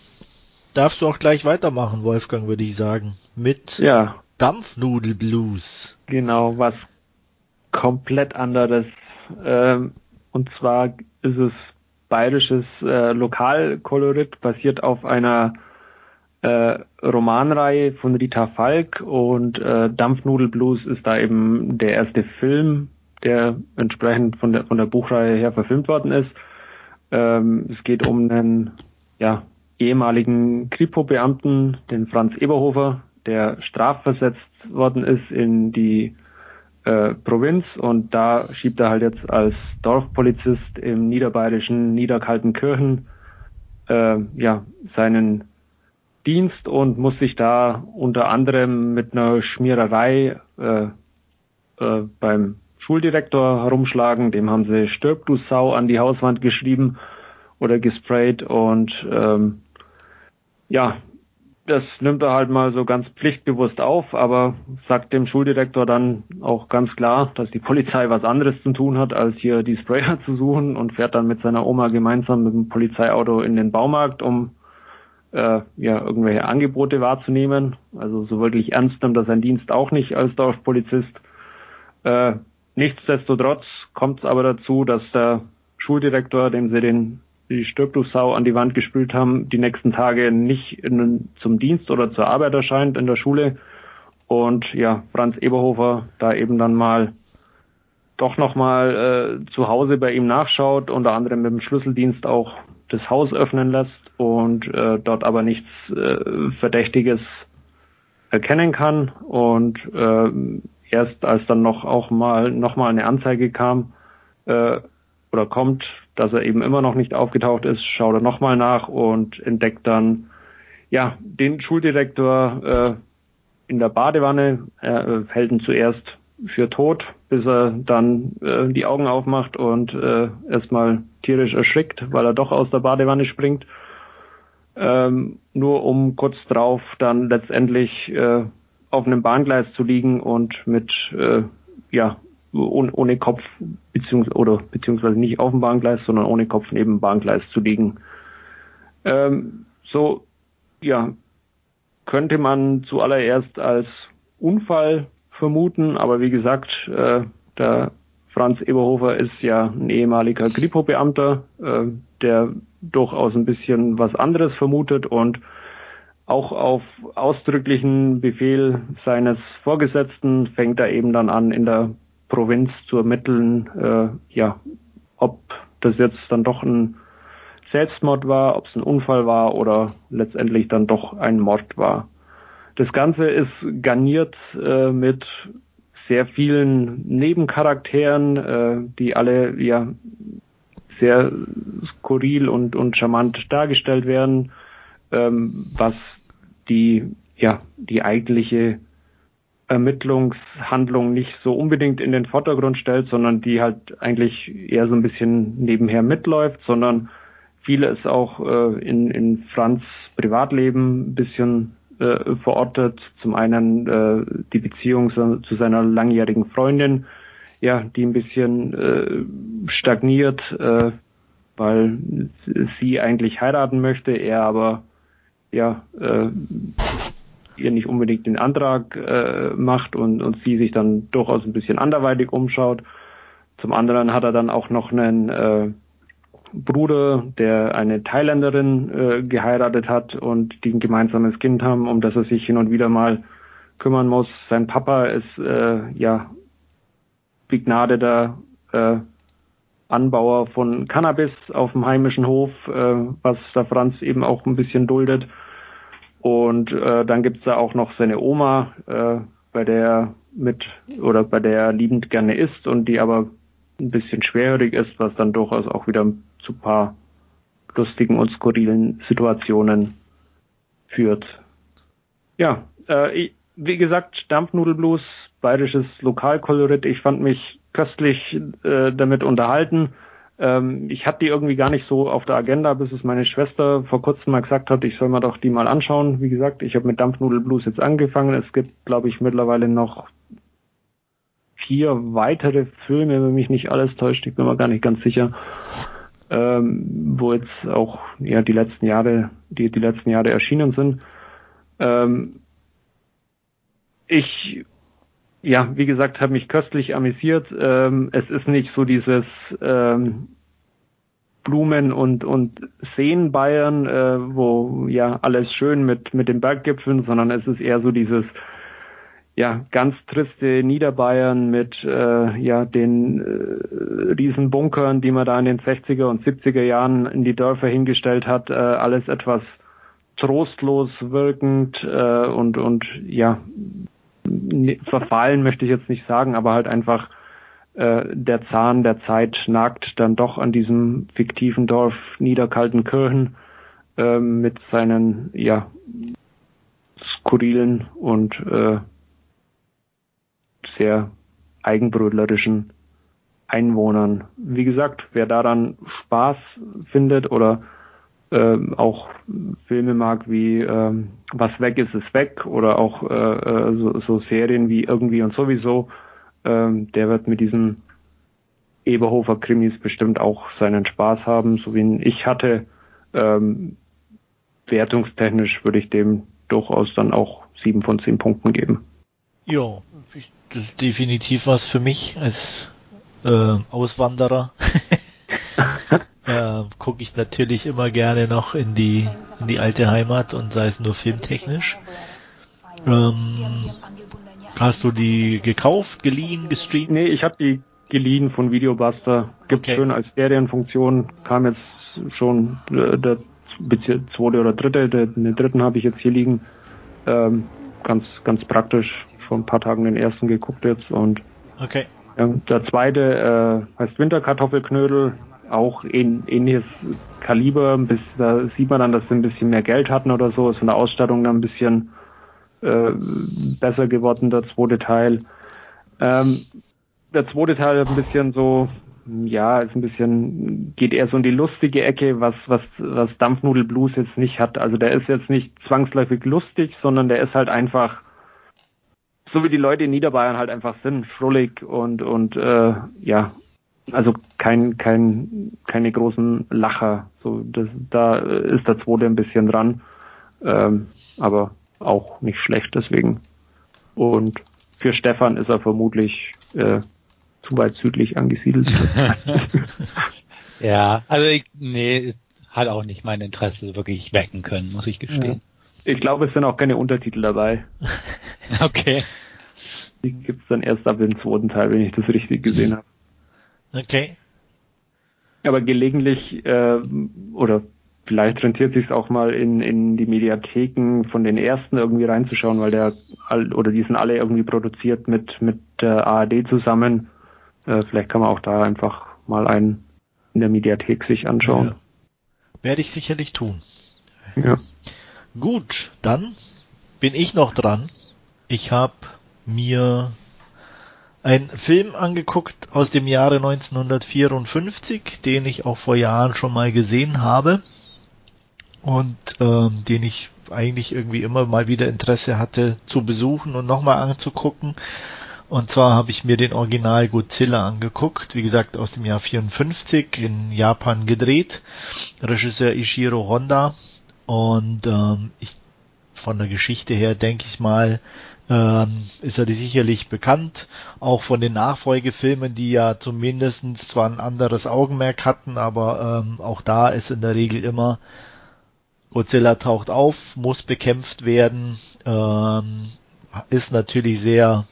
darfst du auch gleich weitermachen, Wolfgang, würde ich sagen. Mit ja. Dampfnudelblues. Genau, was komplett anderes. Ähm, und zwar ist es bayerisches äh, Lokalkolorit, basiert auf einer äh, Romanreihe von Rita Falk und äh, Dampfnudelblues ist da eben der erste Film, der entsprechend von der von der Buchreihe her verfilmt worden ist. Ähm, es geht um einen ja, ehemaligen Kripo-Beamten, den Franz Eberhofer, der strafversetzt worden ist in die äh, Provinz und da schiebt er halt jetzt als Dorfpolizist im niederbayerischen Niederkaltenkirchen äh, ja seinen Dienst und muss sich da unter anderem mit einer Schmiererei äh, äh, beim Schuldirektor herumschlagen. Dem haben sie Stirb du Sau an die Hauswand geschrieben oder gesprayt und ähm, ja, das nimmt er halt mal so ganz pflichtbewusst auf, aber sagt dem Schuldirektor dann auch ganz klar, dass die Polizei was anderes zu tun hat, als hier die Sprayer zu suchen und fährt dann mit seiner Oma gemeinsam mit dem Polizeiauto in den Baumarkt, um äh, ja irgendwelche Angebote wahrzunehmen. Also so wirklich ernst nimmt er seinen Dienst auch nicht als Dorfpolizist. Äh, nichtsdestotrotz kommt es aber dazu, dass der Schuldirektor, dem sie den die Stirbtuchsau an die Wand gespült haben, die nächsten Tage nicht in, zum Dienst oder zur Arbeit erscheint in der Schule. Und ja, Franz Eberhofer da eben dann mal doch nochmal äh, zu Hause bei ihm nachschaut, unter anderem mit dem Schlüsseldienst auch das Haus öffnen lässt und äh, dort aber nichts äh, Verdächtiges erkennen kann. Und äh, erst als dann noch auch mal nochmal eine Anzeige kam äh, oder kommt, dass er eben immer noch nicht aufgetaucht ist, schaut er nochmal nach und entdeckt dann ja den Schuldirektor äh, in der Badewanne. Er äh, hält ihn zuerst für tot, bis er dann äh, die Augen aufmacht und äh, erstmal tierisch erschrickt, weil er doch aus der Badewanne springt. Ähm, nur um kurz drauf dann letztendlich äh, auf einem Bahngleis zu liegen und mit äh, ja ohne, ohne Kopf beziehungsweise oder beziehungsweise nicht auf dem Bahngleis, sondern ohne Kopf neben dem Bahngleis zu liegen. Ähm, so, ja, könnte man zuallererst als Unfall vermuten, aber wie gesagt, äh, der Franz Eberhofer ist ja ein ehemaliger Kripo-Beamter, äh, der durchaus ein bisschen was anderes vermutet und auch auf ausdrücklichen Befehl seines Vorgesetzten fängt er eben dann an, in der Provinz zu ermitteln, äh, ja, ob das jetzt dann doch ein Selbstmord war, ob es ein Unfall war oder letztendlich dann doch ein Mord war. Das Ganze ist garniert äh, mit sehr vielen Nebencharakteren, äh, die alle ja sehr skurril und, und charmant dargestellt werden, ähm, was die ja die eigentliche Ermittlungshandlung nicht so unbedingt in den Vordergrund stellt, sondern die halt eigentlich eher so ein bisschen nebenher mitläuft, sondern vieles auch äh, in, in Franz Privatleben ein bisschen äh, verortet. Zum einen äh, die Beziehung zu, zu, seiner langjährigen Freundin, ja, die ein bisschen äh, stagniert, äh, weil sie eigentlich heiraten möchte, er aber ja äh, ihr nicht unbedingt den Antrag äh, macht und, und sie sich dann durchaus ein bisschen anderweitig umschaut. Zum anderen hat er dann auch noch einen äh, Bruder, der eine Thailänderin äh, geheiratet hat und die ein gemeinsames Kind haben, um das er sich hin und wieder mal kümmern muss. Sein Papa ist äh, ja begnadeter äh, Anbauer von Cannabis auf dem heimischen Hof, äh, was der Franz eben auch ein bisschen duldet. Und äh, dann gibt's da auch noch seine Oma, äh, bei der er mit oder bei der er liebend gerne isst und die aber ein bisschen schwerhörig ist, was dann durchaus auch wieder zu paar lustigen und skurrilen Situationen führt. Ja, äh, wie gesagt, Dampfnudelblues, bayerisches Lokalkolorit. Ich fand mich köstlich äh, damit unterhalten. Ähm, ich hatte die irgendwie gar nicht so auf der Agenda, bis es meine Schwester vor kurzem mal gesagt hat, ich soll mir doch die mal anschauen. Wie gesagt, ich habe mit Dampfnudelblues jetzt angefangen. Es gibt, glaube ich, mittlerweile noch vier weitere Filme, wenn mich nicht alles täuscht. Ich bin mir gar nicht ganz sicher. Ähm, wo jetzt auch ja die letzten Jahre, die die letzten Jahre erschienen sind. Ähm, ich ja, wie gesagt, habe mich köstlich amüsiert. Ähm, es ist nicht so dieses ähm, Blumen und und Seen Bayern, äh, wo ja alles schön mit mit den Berggipfeln, sondern es ist eher so dieses ja ganz triste Niederbayern mit äh, ja den äh, riesen Bunkern, die man da in den 60er und 70er Jahren in die Dörfer hingestellt hat, äh, alles etwas trostlos wirkend äh, und und ja verfallen möchte ich jetzt nicht sagen, aber halt einfach äh, der Zahn der Zeit nagt dann doch an diesem fiktiven Dorf Niederkaltenkirchen äh, mit seinen ja skurrilen und äh, sehr eigenbrötlerischen Einwohnern. Wie gesagt, wer daran Spaß findet oder äh, auch Filme mag wie äh, Was weg ist, ist weg oder auch äh, äh, so, so Serien wie Irgendwie und sowieso, äh, der wird mit diesen Eberhofer Krimis bestimmt auch seinen Spaß haben, so wie ich hatte. Ähm, wertungstechnisch würde ich dem durchaus dann auch sieben von zehn Punkten geben. Ja, das ist definitiv was für mich als äh, Auswanderer. äh, gucke ich natürlich immer gerne noch in die in die alte Heimat und sei es nur filmtechnisch. Ähm, hast du die gekauft, geliehen, gestreamt? Nee, ich habe die geliehen von Videobuster. Gibt okay. schön als Serienfunktion. Kam jetzt schon äh, der zweite oder dritte. Den dritten habe ich jetzt hier liegen. Ähm, ganz ganz praktisch. Vor ein paar Tagen den ersten geguckt jetzt und okay. Der zweite äh, heißt Winterkartoffelknödel auch in, ähnliches Kaliber, bis da sieht man dann, dass sie ein bisschen mehr Geld hatten oder so, ist von der Ausstattung dann ein bisschen äh, besser geworden, der zweite Teil. Ähm, der zweite Teil ein bisschen so, ja, ist ein bisschen, geht eher so in die lustige Ecke, was, was, was Dampfnudel Blues jetzt nicht hat. Also der ist jetzt nicht zwangsläufig lustig, sondern der ist halt einfach, so wie die Leute in Niederbayern halt einfach sind, schrullig und, und äh, ja, also kein, kein, keine großen Lacher. So, das, da ist der zweite ein bisschen dran, ähm, aber auch nicht schlecht deswegen. Und für Stefan ist er vermutlich äh, zu weit südlich angesiedelt. ja, also ich, nee, hat auch nicht mein Interesse wirklich wecken können, muss ich gestehen. Ja. Ich glaube, es sind auch keine Untertitel dabei. okay. Die gibt's dann erst ab dem zweiten Teil, wenn ich das richtig gesehen habe. Okay. Aber gelegentlich äh, oder vielleicht rentiert sich auch mal in, in die Mediatheken von den ersten irgendwie reinzuschauen, weil der oder die sind alle irgendwie produziert mit mit der ARD zusammen. Äh, vielleicht kann man auch da einfach mal einen in der Mediathek sich anschauen. Ja. Werde ich sicherlich tun. Ja. Gut, dann bin ich noch dran. Ich habe mir einen Film angeguckt aus dem Jahre 1954, den ich auch vor Jahren schon mal gesehen habe und ähm, den ich eigentlich irgendwie immer mal wieder Interesse hatte zu besuchen und nochmal anzugucken. Und zwar habe ich mir den Original Godzilla angeguckt, wie gesagt aus dem Jahr 54 in Japan gedreht. Regisseur Ishiro Honda und ähm, ich von der Geschichte her denke ich mal ähm, ist er sicherlich bekannt, auch von den Nachfolgefilmen, die ja zumindestens zwar ein anderes Augenmerk hatten, aber ähm, auch da ist in der Regel immer Godzilla taucht auf, muss bekämpft werden, ähm, ist natürlich sehr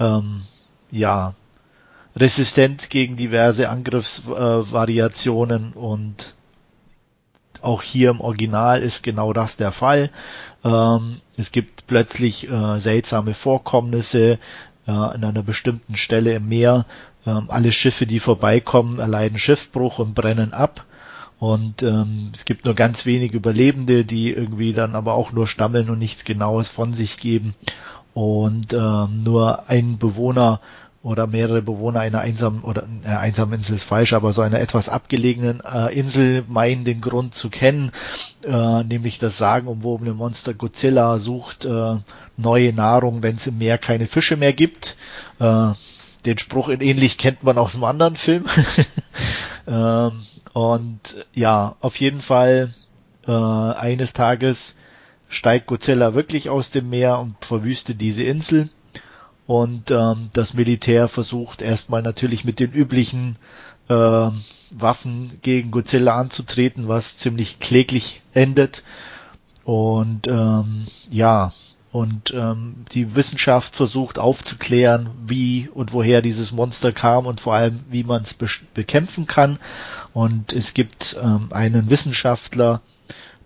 ähm, ja resistent gegen diverse Angriffsvariationen äh, und auch hier im Original ist genau das der Fall. Ähm, es gibt plötzlich äh, seltsame Vorkommnisse äh, an einer bestimmten Stelle im Meer. Ähm, alle Schiffe, die vorbeikommen, erleiden Schiffbruch und brennen ab. Und ähm, es gibt nur ganz wenige Überlebende, die irgendwie dann aber auch nur stammeln und nichts Genaues von sich geben. Und ähm, nur ein Bewohner oder mehrere Bewohner einer einsamen oder äh, einsamen Insel ist falsch, aber so einer etwas abgelegenen äh, Insel meinen den Grund zu kennen, äh, nämlich das sagenumwobene Monster Godzilla sucht äh, neue Nahrung, wenn es im Meer keine Fische mehr gibt. Äh, den Spruch in ähnlich kennt man aus einem anderen Film. ähm, und ja, auf jeden Fall äh, eines Tages steigt Godzilla wirklich aus dem Meer und verwüstet diese Insel und ähm, das Militär versucht erstmal natürlich mit den üblichen äh, Waffen gegen Godzilla anzutreten, was ziemlich kläglich endet. Und ähm, ja, und ähm, die Wissenschaft versucht aufzuklären, wie und woher dieses Monster kam und vor allem, wie man es be bekämpfen kann. Und es gibt ähm, einen Wissenschaftler,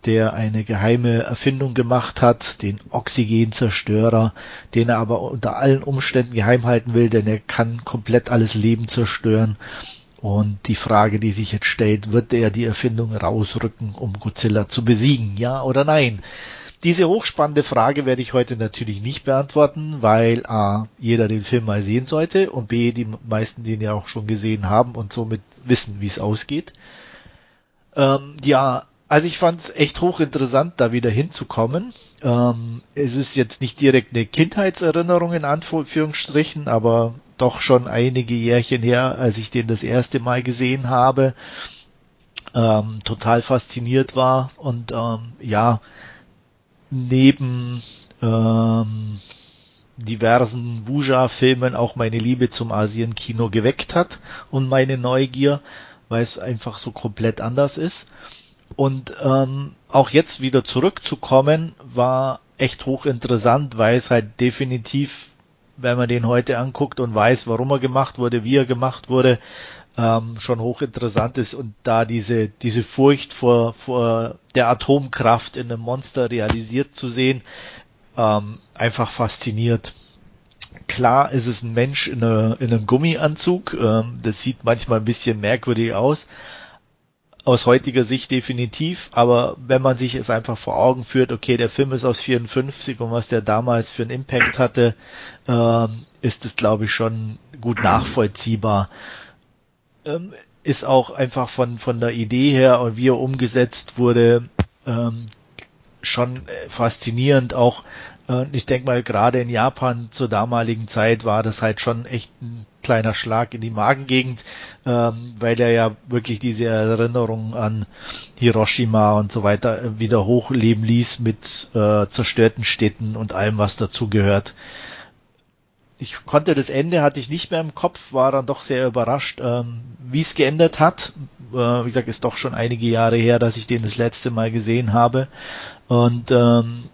der eine geheime Erfindung gemacht hat, den Oxygenzerstörer, den er aber unter allen Umständen geheim halten will, denn er kann komplett alles Leben zerstören. Und die Frage, die sich jetzt stellt, wird er die Erfindung rausrücken, um Godzilla zu besiegen, ja oder nein? Diese hochspannende Frage werde ich heute natürlich nicht beantworten, weil A, jeder den Film mal sehen sollte und B, die meisten den ja auch schon gesehen haben und somit wissen, wie es ausgeht. Ähm, ja, also ich fand es echt hochinteressant, da wieder hinzukommen. Ähm, es ist jetzt nicht direkt eine Kindheitserinnerung in Anführungsstrichen, aber doch schon einige Jährchen her, als ich den das erste Mal gesehen habe. Ähm, total fasziniert war und ähm, ja, neben ähm, diversen Wuja-Filmen auch meine Liebe zum Asien-Kino geweckt hat und meine Neugier, weil es einfach so komplett anders ist. Und ähm, auch jetzt wieder zurückzukommen, war echt hochinteressant, weil es halt definitiv, wenn man den heute anguckt und weiß, warum er gemacht wurde, wie er gemacht wurde, ähm, schon hochinteressant ist und da diese, diese Furcht vor, vor der Atomkraft in einem Monster realisiert zu sehen, ähm, einfach fasziniert. Klar ist es ein Mensch in, eine, in einem Gummianzug, ähm, das sieht manchmal ein bisschen merkwürdig aus, aus heutiger Sicht definitiv, aber wenn man sich es einfach vor Augen führt, okay, der Film ist aus 54 und was der damals für einen Impact hatte, ähm, ist es glaube ich schon gut nachvollziehbar. Ähm, ist auch einfach von, von der Idee her und wie er umgesetzt wurde, ähm, schon faszinierend auch und ich denke mal, gerade in Japan zur damaligen Zeit war das halt schon echt ein kleiner Schlag in die Magengegend, ähm, weil er ja wirklich diese Erinnerung an Hiroshima und so weiter wieder hochleben ließ mit äh, zerstörten Städten und allem, was dazu gehört. Ich konnte das Ende, hatte ich nicht mehr im Kopf, war dann doch sehr überrascht, ähm, wie es geändert hat. Äh, wie gesagt, ist doch schon einige Jahre her, dass ich den das letzte Mal gesehen habe. Und ähm,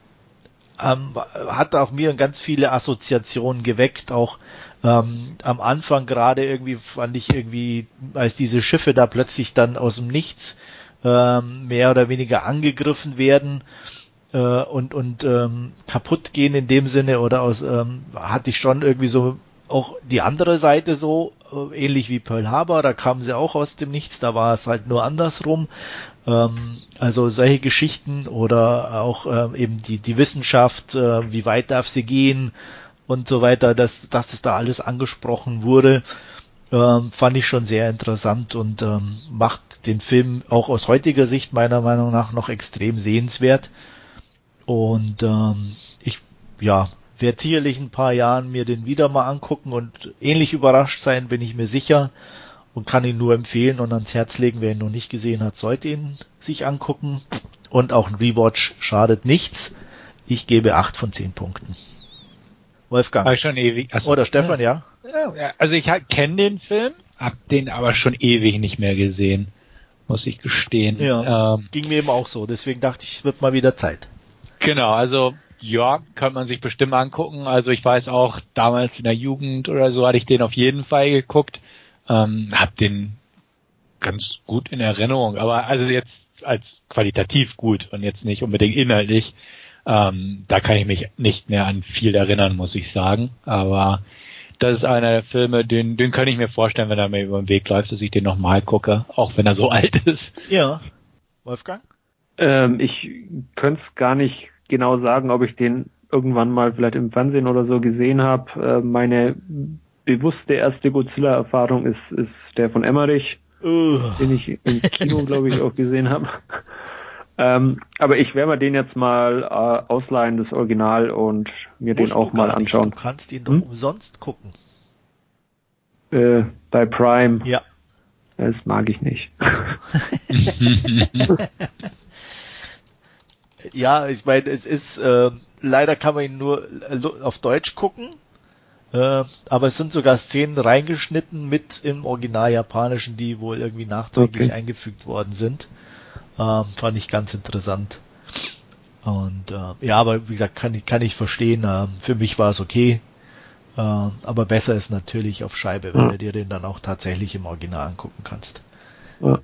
ähm, hat auch mir ganz viele Assoziationen geweckt, auch ähm, am Anfang gerade irgendwie fand ich irgendwie, als diese Schiffe da plötzlich dann aus dem Nichts ähm, mehr oder weniger angegriffen werden äh, und und ähm, kaputt gehen in dem Sinne oder aus ähm, hatte ich schon irgendwie so auch die andere Seite so äh, ähnlich wie Pearl Harbor, da kamen sie auch aus dem Nichts, da war es halt nur andersrum also solche Geschichten oder auch ähm, eben die, die Wissenschaft, äh, wie weit darf sie gehen und so weiter, dass, dass das da alles angesprochen wurde, ähm, fand ich schon sehr interessant und ähm, macht den Film auch aus heutiger Sicht meiner Meinung nach noch extrem sehenswert. Und ähm, ich, ja, werde sicherlich ein paar Jahren mir den wieder mal angucken und ähnlich überrascht sein, bin ich mir sicher und kann ihn nur empfehlen und ans Herz legen. Wer ihn noch nicht gesehen hat, sollte ihn sich angucken. Und auch ein Rewatch schadet nichts. Ich gebe acht von zehn Punkten. Wolfgang. War schon ewig. Achso. Oder Stefan, ja? ja also ich kenne den Film, hab den aber schon ewig nicht mehr gesehen, muss ich gestehen. Ja, ähm, ging mir eben auch so. Deswegen dachte ich, es wird mal wieder Zeit. Genau, also ja, kann man sich bestimmt angucken. Also ich weiß auch, damals in der Jugend oder so hatte ich den auf jeden Fall geguckt. Ähm, hab den ganz gut in Erinnerung, aber also jetzt als qualitativ gut und jetzt nicht unbedingt inhaltlich. Ähm, da kann ich mich nicht mehr an viel erinnern, muss ich sagen. Aber das ist einer der Filme, den, den kann ich mir vorstellen, wenn er mir über den Weg läuft, dass ich den nochmal gucke, auch wenn er so alt ist. Ja. Wolfgang? Ähm, ich könnte es gar nicht genau sagen, ob ich den irgendwann mal vielleicht im Fernsehen oder so gesehen habe. Äh, meine bewusste erste Godzilla-Erfahrung ist, ist der von Emmerich, uh. den ich im Kino, glaube ich, auch gesehen habe. ähm, aber ich werde mir den jetzt mal äh, ausleihen, das Original, und mir Musst den auch mal anschauen. Du kannst ihn doch hm? umsonst gucken. Äh, bei Prime. Ja. Das mag ich nicht. ja, ich meine, es ist äh, leider kann man ihn nur äh, auf Deutsch gucken. Äh, aber es sind sogar Szenen reingeschnitten mit im Original Japanischen, die wohl irgendwie nachträglich okay. eingefügt worden sind. Ähm, fand ich ganz interessant. Und äh, ja, aber wie gesagt, kann ich, kann ich verstehen. Äh, für mich war es okay. Äh, aber besser ist natürlich auf Scheibe, wenn ja. du dir den dann auch tatsächlich im Original angucken kannst. Ja.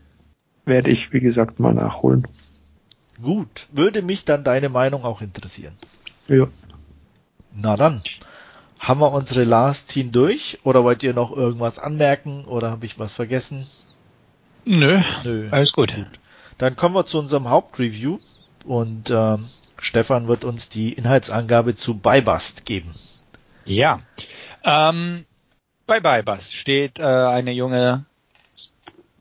Werde ich, wie gesagt, mal nachholen. Gut, würde mich dann deine Meinung auch interessieren. Ja. Na dann, haben wir unsere Last Scene durch oder wollt ihr noch irgendwas anmerken oder habe ich was vergessen? Nö, Nö. alles gut. gut. Dann kommen wir zu unserem Hauptreview und ähm, Stefan wird uns die Inhaltsangabe zu Bybust geben. Ja, ähm, bei Bybust steht äh, eine junge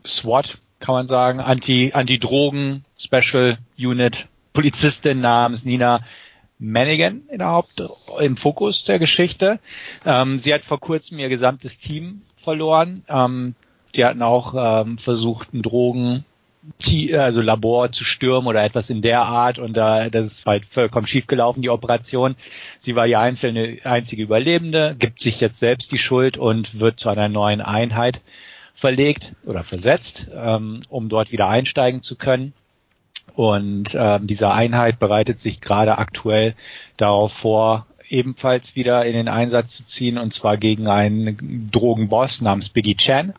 SWAT, kann man sagen, Anti, Anti-Drogen Special Unit Polizistin namens Nina Manigan in der Haupt, im Fokus der Geschichte. Ähm, sie hat vor kurzem ihr gesamtes Team verloren. Ähm, die hatten auch ähm, versucht, ein Drogen, also Labor zu stürmen oder etwas in der Art und da das ist halt vollkommen schief gelaufen, die Operation. Sie war die einzelne, einzige Überlebende, gibt sich jetzt selbst die Schuld und wird zu einer neuen Einheit verlegt oder versetzt, ähm, um dort wieder einsteigen zu können. Und ähm, diese Einheit bereitet sich gerade aktuell darauf vor, ebenfalls wieder in den Einsatz zu ziehen, und zwar gegen einen Drogenboss namens Biggie Chan,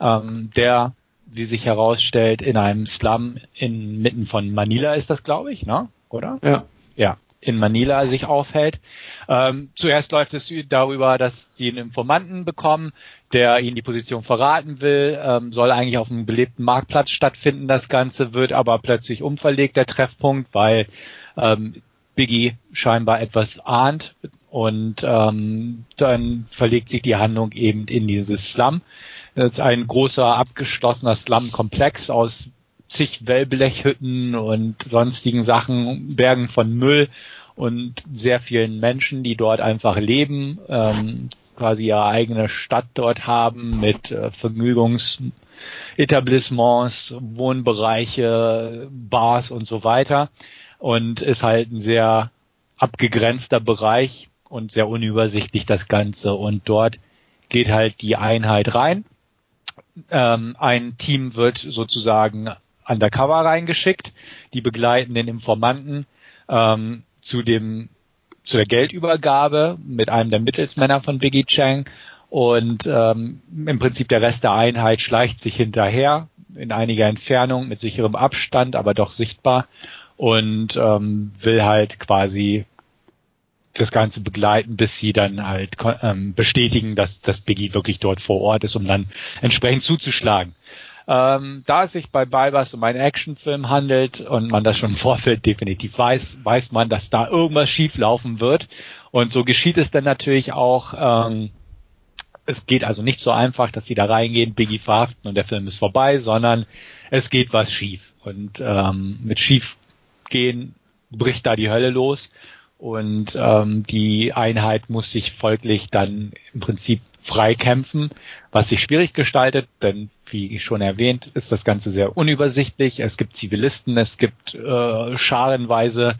ähm, der, wie sich herausstellt, in einem Slum inmitten von Manila ist das, glaube ich, ne? Oder? Ja. Ja, in Manila sich aufhält. Ähm, zuerst läuft es darüber, dass die einen Informanten bekommen, der ihnen die Position verraten will, ähm, soll eigentlich auf einem belebten Marktplatz stattfinden. Das Ganze wird aber plötzlich umverlegt, der Treffpunkt, weil ähm, Biggie scheinbar etwas ahnt und ähm, dann verlegt sich die Handlung eben in dieses Slum. Das ist ein großer abgeschlossener Slum-Komplex aus zig Wellblechhütten und sonstigen Sachen, Bergen von Müll und sehr vielen Menschen, die dort einfach leben. Ähm, quasi ihre eigene Stadt dort haben mit äh, Vergnügungsetablissements, Wohnbereiche, Bars und so weiter. Und ist halt ein sehr abgegrenzter Bereich und sehr unübersichtlich das Ganze. Und dort geht halt die Einheit rein. Ähm, ein Team wird sozusagen undercover reingeschickt. Die begleiten den Informanten ähm, zu dem zu der Geldübergabe mit einem der Mittelsmänner von Biggie Chang und ähm, im Prinzip der Rest der Einheit schleicht sich hinterher in einiger Entfernung mit sicherem Abstand, aber doch sichtbar und ähm, will halt quasi das Ganze begleiten, bis sie dann halt ähm, bestätigen, dass, dass Biggie wirklich dort vor Ort ist, um dann entsprechend zuzuschlagen. Ähm, da es sich bei Balbas um einen Actionfilm handelt und man das schon im Vorfeld definitiv weiß, weiß man, dass da irgendwas schieflaufen wird. Und so geschieht es dann natürlich auch. Ähm, es geht also nicht so einfach, dass sie da reingehen, Biggie verhaften und der Film ist vorbei, sondern es geht was schief. Und ähm, mit Schiefgehen bricht da die Hölle los. Und ähm, die Einheit muss sich folglich dann im Prinzip frei kämpfen, was sich schwierig gestaltet, denn wie schon erwähnt, ist das Ganze sehr unübersichtlich. Es gibt Zivilisten, es gibt äh, scharenweise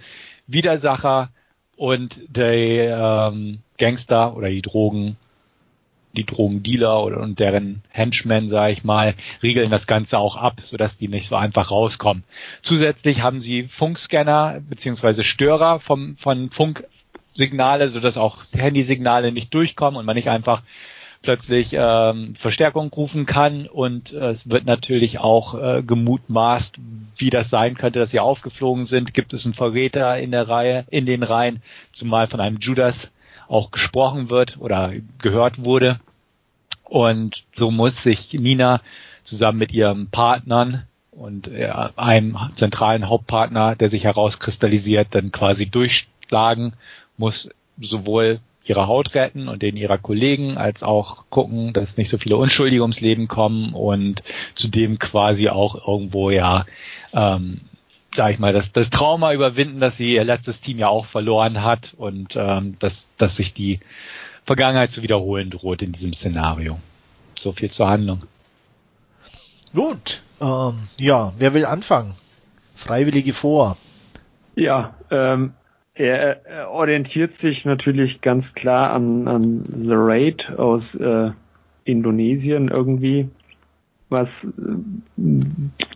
Widersacher und die ähm, Gangster oder die Drogen, die Drogendealer oder und deren Henchmen, sage ich mal, riegeln das Ganze auch ab, sodass die nicht so einfach rauskommen. Zusätzlich haben sie Funkscanner beziehungsweise Störer vom, von Funksignale, sodass auch Handysignale nicht durchkommen und man nicht einfach plötzlich ähm, Verstärkung rufen kann und äh, es wird natürlich auch äh, gemutmaßt, wie das sein könnte, dass sie aufgeflogen sind. Gibt es einen Verräter in der Reihe, in den Reihen, zumal von einem Judas auch gesprochen wird oder gehört wurde. Und so muss sich Nina zusammen mit ihrem Partnern und äh, einem zentralen Hauptpartner, der sich herauskristallisiert, dann quasi durchschlagen, muss sowohl ihre Haut retten und den ihrer Kollegen, als auch gucken, dass nicht so viele Unschuldige ums Leben kommen und zudem quasi auch irgendwo ja, ähm, sag ich mal, das, das Trauma überwinden, dass sie ihr letztes Team ja auch verloren hat und ähm, dass, dass sich die Vergangenheit zu wiederholen droht in diesem Szenario. So viel zur Handlung. Gut, ähm, ja, wer will anfangen? Freiwillige vor. Ja, ähm, er, er orientiert sich natürlich ganz klar an, an The Raid aus äh, Indonesien irgendwie, was äh,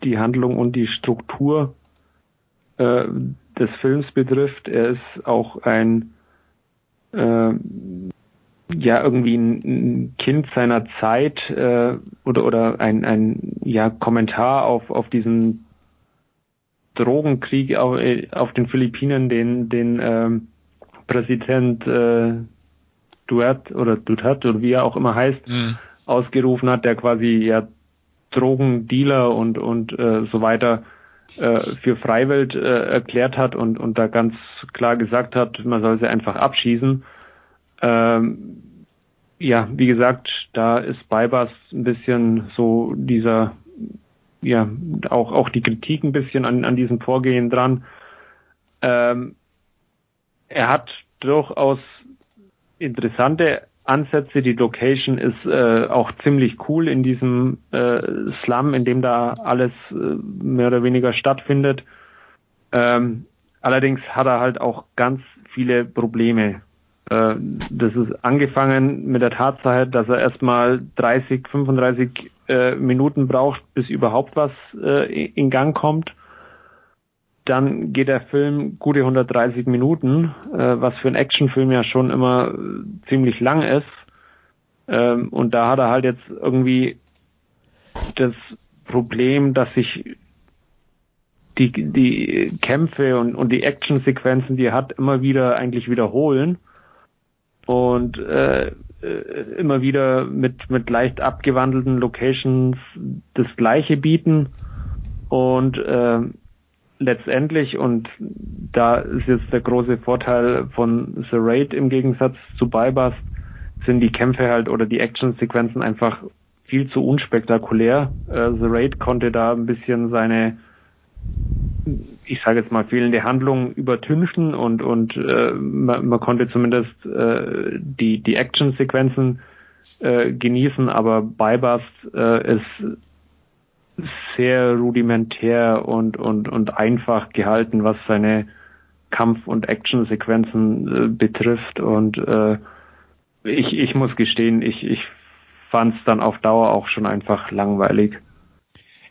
die Handlung und die Struktur äh, des Films betrifft. Er ist auch ein äh, ja irgendwie ein, Kind seiner Zeit äh, oder oder ein ein ja Kommentar auf auf diesen Drogenkrieg auf, äh, auf den Philippinen, den, den ähm, Präsident äh, Duert oder Duterte oder wie er auch immer heißt, mhm. ausgerufen hat, der quasi ja Drogendealer und und äh, so weiter äh, für Freiwild äh, erklärt hat und und da ganz klar gesagt hat, man soll sie einfach abschießen. Ähm, ja, wie gesagt, da ist Beibas ein bisschen so dieser, ja, auch, auch die Kritik ein bisschen an, an diesem Vorgehen dran. Ähm, er hat durchaus interessante Ansätze. Die Location ist äh, auch ziemlich cool in diesem äh, Slum, in dem da alles äh, mehr oder weniger stattfindet. Ähm, allerdings hat er halt auch ganz viele Probleme. Äh, das ist angefangen mit der Tatsache, dass er erstmal 30, 35 äh, Minuten braucht, bis überhaupt was äh, in Gang kommt. Dann geht der Film gute 130 Minuten, was für einen Actionfilm ja schon immer ziemlich lang ist. Ähm, und da hat er halt jetzt irgendwie das Problem, dass sich die, die Kämpfe und, und die Actionsequenzen, die er hat, immer wieder eigentlich wiederholen und äh, äh, immer wieder mit, mit leicht abgewandelten Locations das gleiche bieten und äh, letztendlich, und da ist jetzt der große Vorteil von The Raid im Gegensatz zu Bybust, sind die Kämpfe halt oder die Actionsequenzen einfach viel zu unspektakulär. Äh, The Raid konnte da ein bisschen seine ich sage jetzt mal, fehlende Handlung übertünchen und, und äh, man, man konnte zumindest äh, die, die Action-Sequenzen äh, genießen, aber Bybust äh, ist sehr rudimentär und, und, und einfach gehalten, was seine Kampf- und Action-Sequenzen äh, betrifft. Und äh, ich, ich muss gestehen, ich, ich fand es dann auf Dauer auch schon einfach langweilig.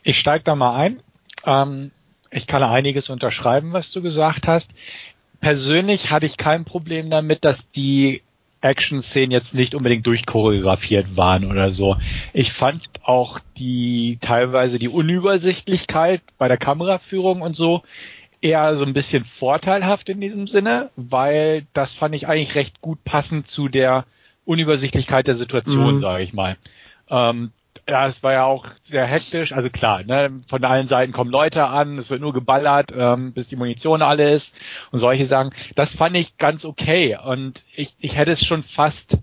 Ich steige da mal ein. Ähm, ich kann einiges unterschreiben, was du gesagt hast. Persönlich hatte ich kein Problem damit, dass die Action-Szenen jetzt nicht unbedingt durchchoreografiert waren oder so. Ich fand auch die teilweise die Unübersichtlichkeit bei der Kameraführung und so eher so ein bisschen vorteilhaft in diesem Sinne, weil das fand ich eigentlich recht gut passend zu der Unübersichtlichkeit der Situation, mhm. sage ich mal. Ähm, ja, es war ja auch sehr hektisch. Also klar, ne, von allen Seiten kommen Leute an, es wird nur geballert, ähm, bis die Munition alle ist und solche Sachen. Das fand ich ganz okay. Und ich, ich hätte es schon fast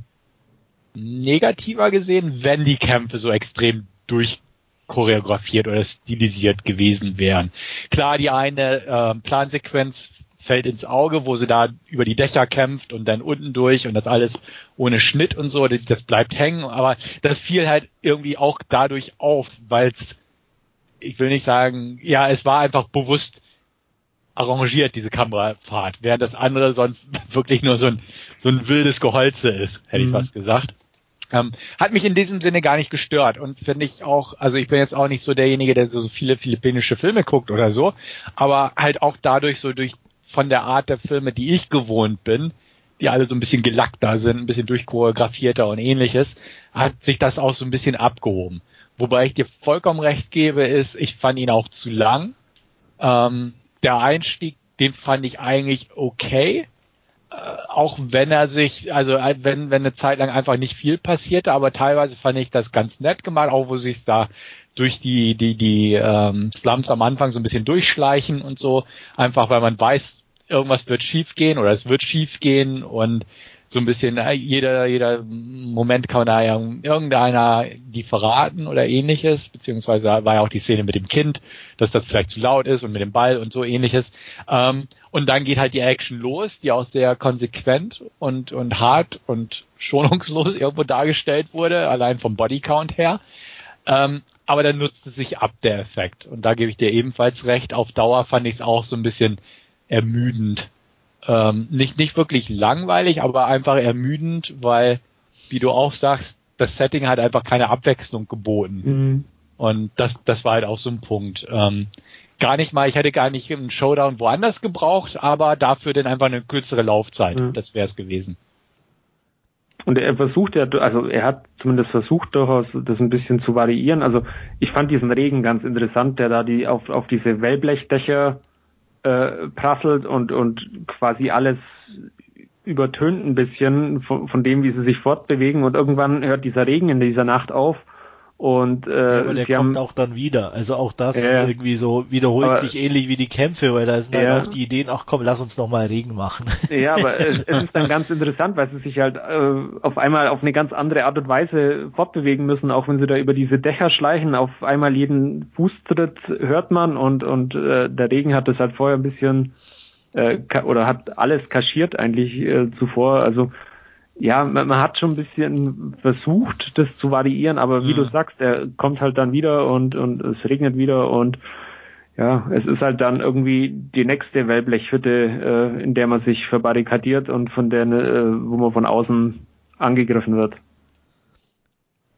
negativer gesehen, wenn die Kämpfe so extrem durchchoreografiert oder stilisiert gewesen wären. Klar, die eine äh, Plansequenz fällt ins Auge, wo sie da über die Dächer kämpft und dann unten durch und das alles ohne Schnitt und so, das bleibt hängen, aber das fiel halt irgendwie auch dadurch auf, weil es, ich will nicht sagen, ja, es war einfach bewusst arrangiert, diese Kamerafahrt, während das andere sonst wirklich nur so ein, so ein wildes Geholze ist, hätte mhm. ich fast gesagt. Ähm, hat mich in diesem Sinne gar nicht gestört und finde ich auch, also ich bin jetzt auch nicht so derjenige, der so, so viele philippinische Filme guckt oder so, aber halt auch dadurch so durch von der Art der Filme, die ich gewohnt bin, die alle so ein bisschen gelackter sind, ein bisschen durchchoreografierter und ähnliches, hat sich das auch so ein bisschen abgehoben. Wobei ich dir vollkommen recht gebe, ist, ich fand ihn auch zu lang. Ähm, der Einstieg, den fand ich eigentlich okay. Äh, auch wenn er sich, also äh, wenn, wenn eine Zeit lang einfach nicht viel passierte, aber teilweise fand ich das ganz nett gemacht, auch wo sich da durch die, die, die ähm, Slums am Anfang so ein bisschen durchschleichen und so, einfach weil man weiß, irgendwas wird schief gehen oder es wird schief gehen und so ein bisschen äh, jeder jeder Moment kann man da ja irgendeiner die verraten oder ähnliches beziehungsweise war ja auch die Szene mit dem Kind dass das vielleicht zu laut ist und mit dem Ball und so ähnliches. Ähm, und dann geht halt die Action los die auch sehr konsequent und und hart und schonungslos irgendwo dargestellt wurde allein vom Bodycount her ähm, aber dann nutzt es sich ab der Effekt und da gebe ich dir ebenfalls recht auf Dauer fand ich es auch so ein bisschen ermüdend. Ähm, nicht, nicht wirklich langweilig, aber einfach ermüdend, weil, wie du auch sagst, das Setting hat einfach keine Abwechslung geboten. Mhm. Und das, das war halt auch so ein Punkt. Ähm, gar nicht mal, ich hätte gar nicht einen Showdown woanders gebraucht, aber dafür dann einfach eine kürzere Laufzeit. Mhm. Das wäre es gewesen. Und er versucht ja, also er hat zumindest versucht durchaus, das ein bisschen zu variieren. Also ich fand diesen Regen ganz interessant, der da die auf, auf diese Wellblechdächer äh, prasselt und, und quasi alles übertönt ein bisschen von, von dem, wie sie sich fortbewegen und irgendwann hört dieser Regen in dieser Nacht auf und äh, ja, aber der kommt haben, auch dann wieder. Also auch das äh, irgendwie so wiederholt aber, sich ähnlich wie die Kämpfe, weil da sind halt auch die Ideen, ach komm, lass uns noch mal Regen machen. Ja, aber es, es ist dann ganz interessant, weil sie sich halt äh, auf einmal auf eine ganz andere Art und Weise fortbewegen müssen, auch wenn sie da über diese Dächer schleichen. Auf einmal jeden Fußtritt hört man und und äh, der Regen hat das halt vorher ein bisschen äh, oder hat alles kaschiert eigentlich äh, zuvor. Also ja, man, man, hat schon ein bisschen versucht, das zu variieren, aber wie ja. du sagst, er kommt halt dann wieder und, und es regnet wieder und ja, es ist halt dann irgendwie die nächste Wellblechhütte, äh, in der man sich verbarrikadiert und von der, äh, wo man von außen angegriffen wird.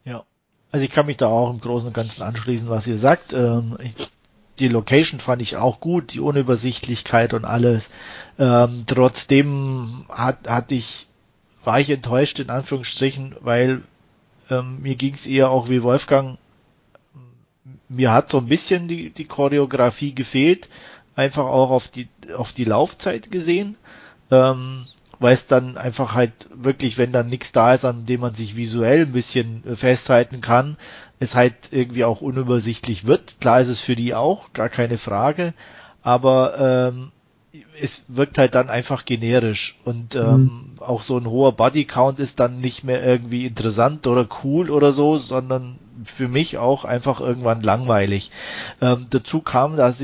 Ja, also ich kann mich da auch im Großen und Ganzen anschließen, was ihr sagt. Ähm, ich, die Location fand ich auch gut, die Unübersichtlichkeit und alles. Ähm, trotzdem hat, hatte ich war ich enttäuscht in Anführungsstrichen, weil ähm, mir ging es eher auch wie Wolfgang. Mir hat so ein bisschen die, die Choreografie gefehlt, einfach auch auf die auf die Laufzeit gesehen, ähm, weil es dann einfach halt wirklich, wenn dann nichts da ist, an dem man sich visuell ein bisschen äh, festhalten kann, es halt irgendwie auch unübersichtlich wird. Klar ist es für die auch, gar keine Frage, aber ähm, es wirkt halt dann einfach generisch und ähm, mhm. auch so ein hoher Bodycount ist dann nicht mehr irgendwie interessant oder cool oder so, sondern für mich auch einfach irgendwann langweilig. Ähm, dazu kam, dass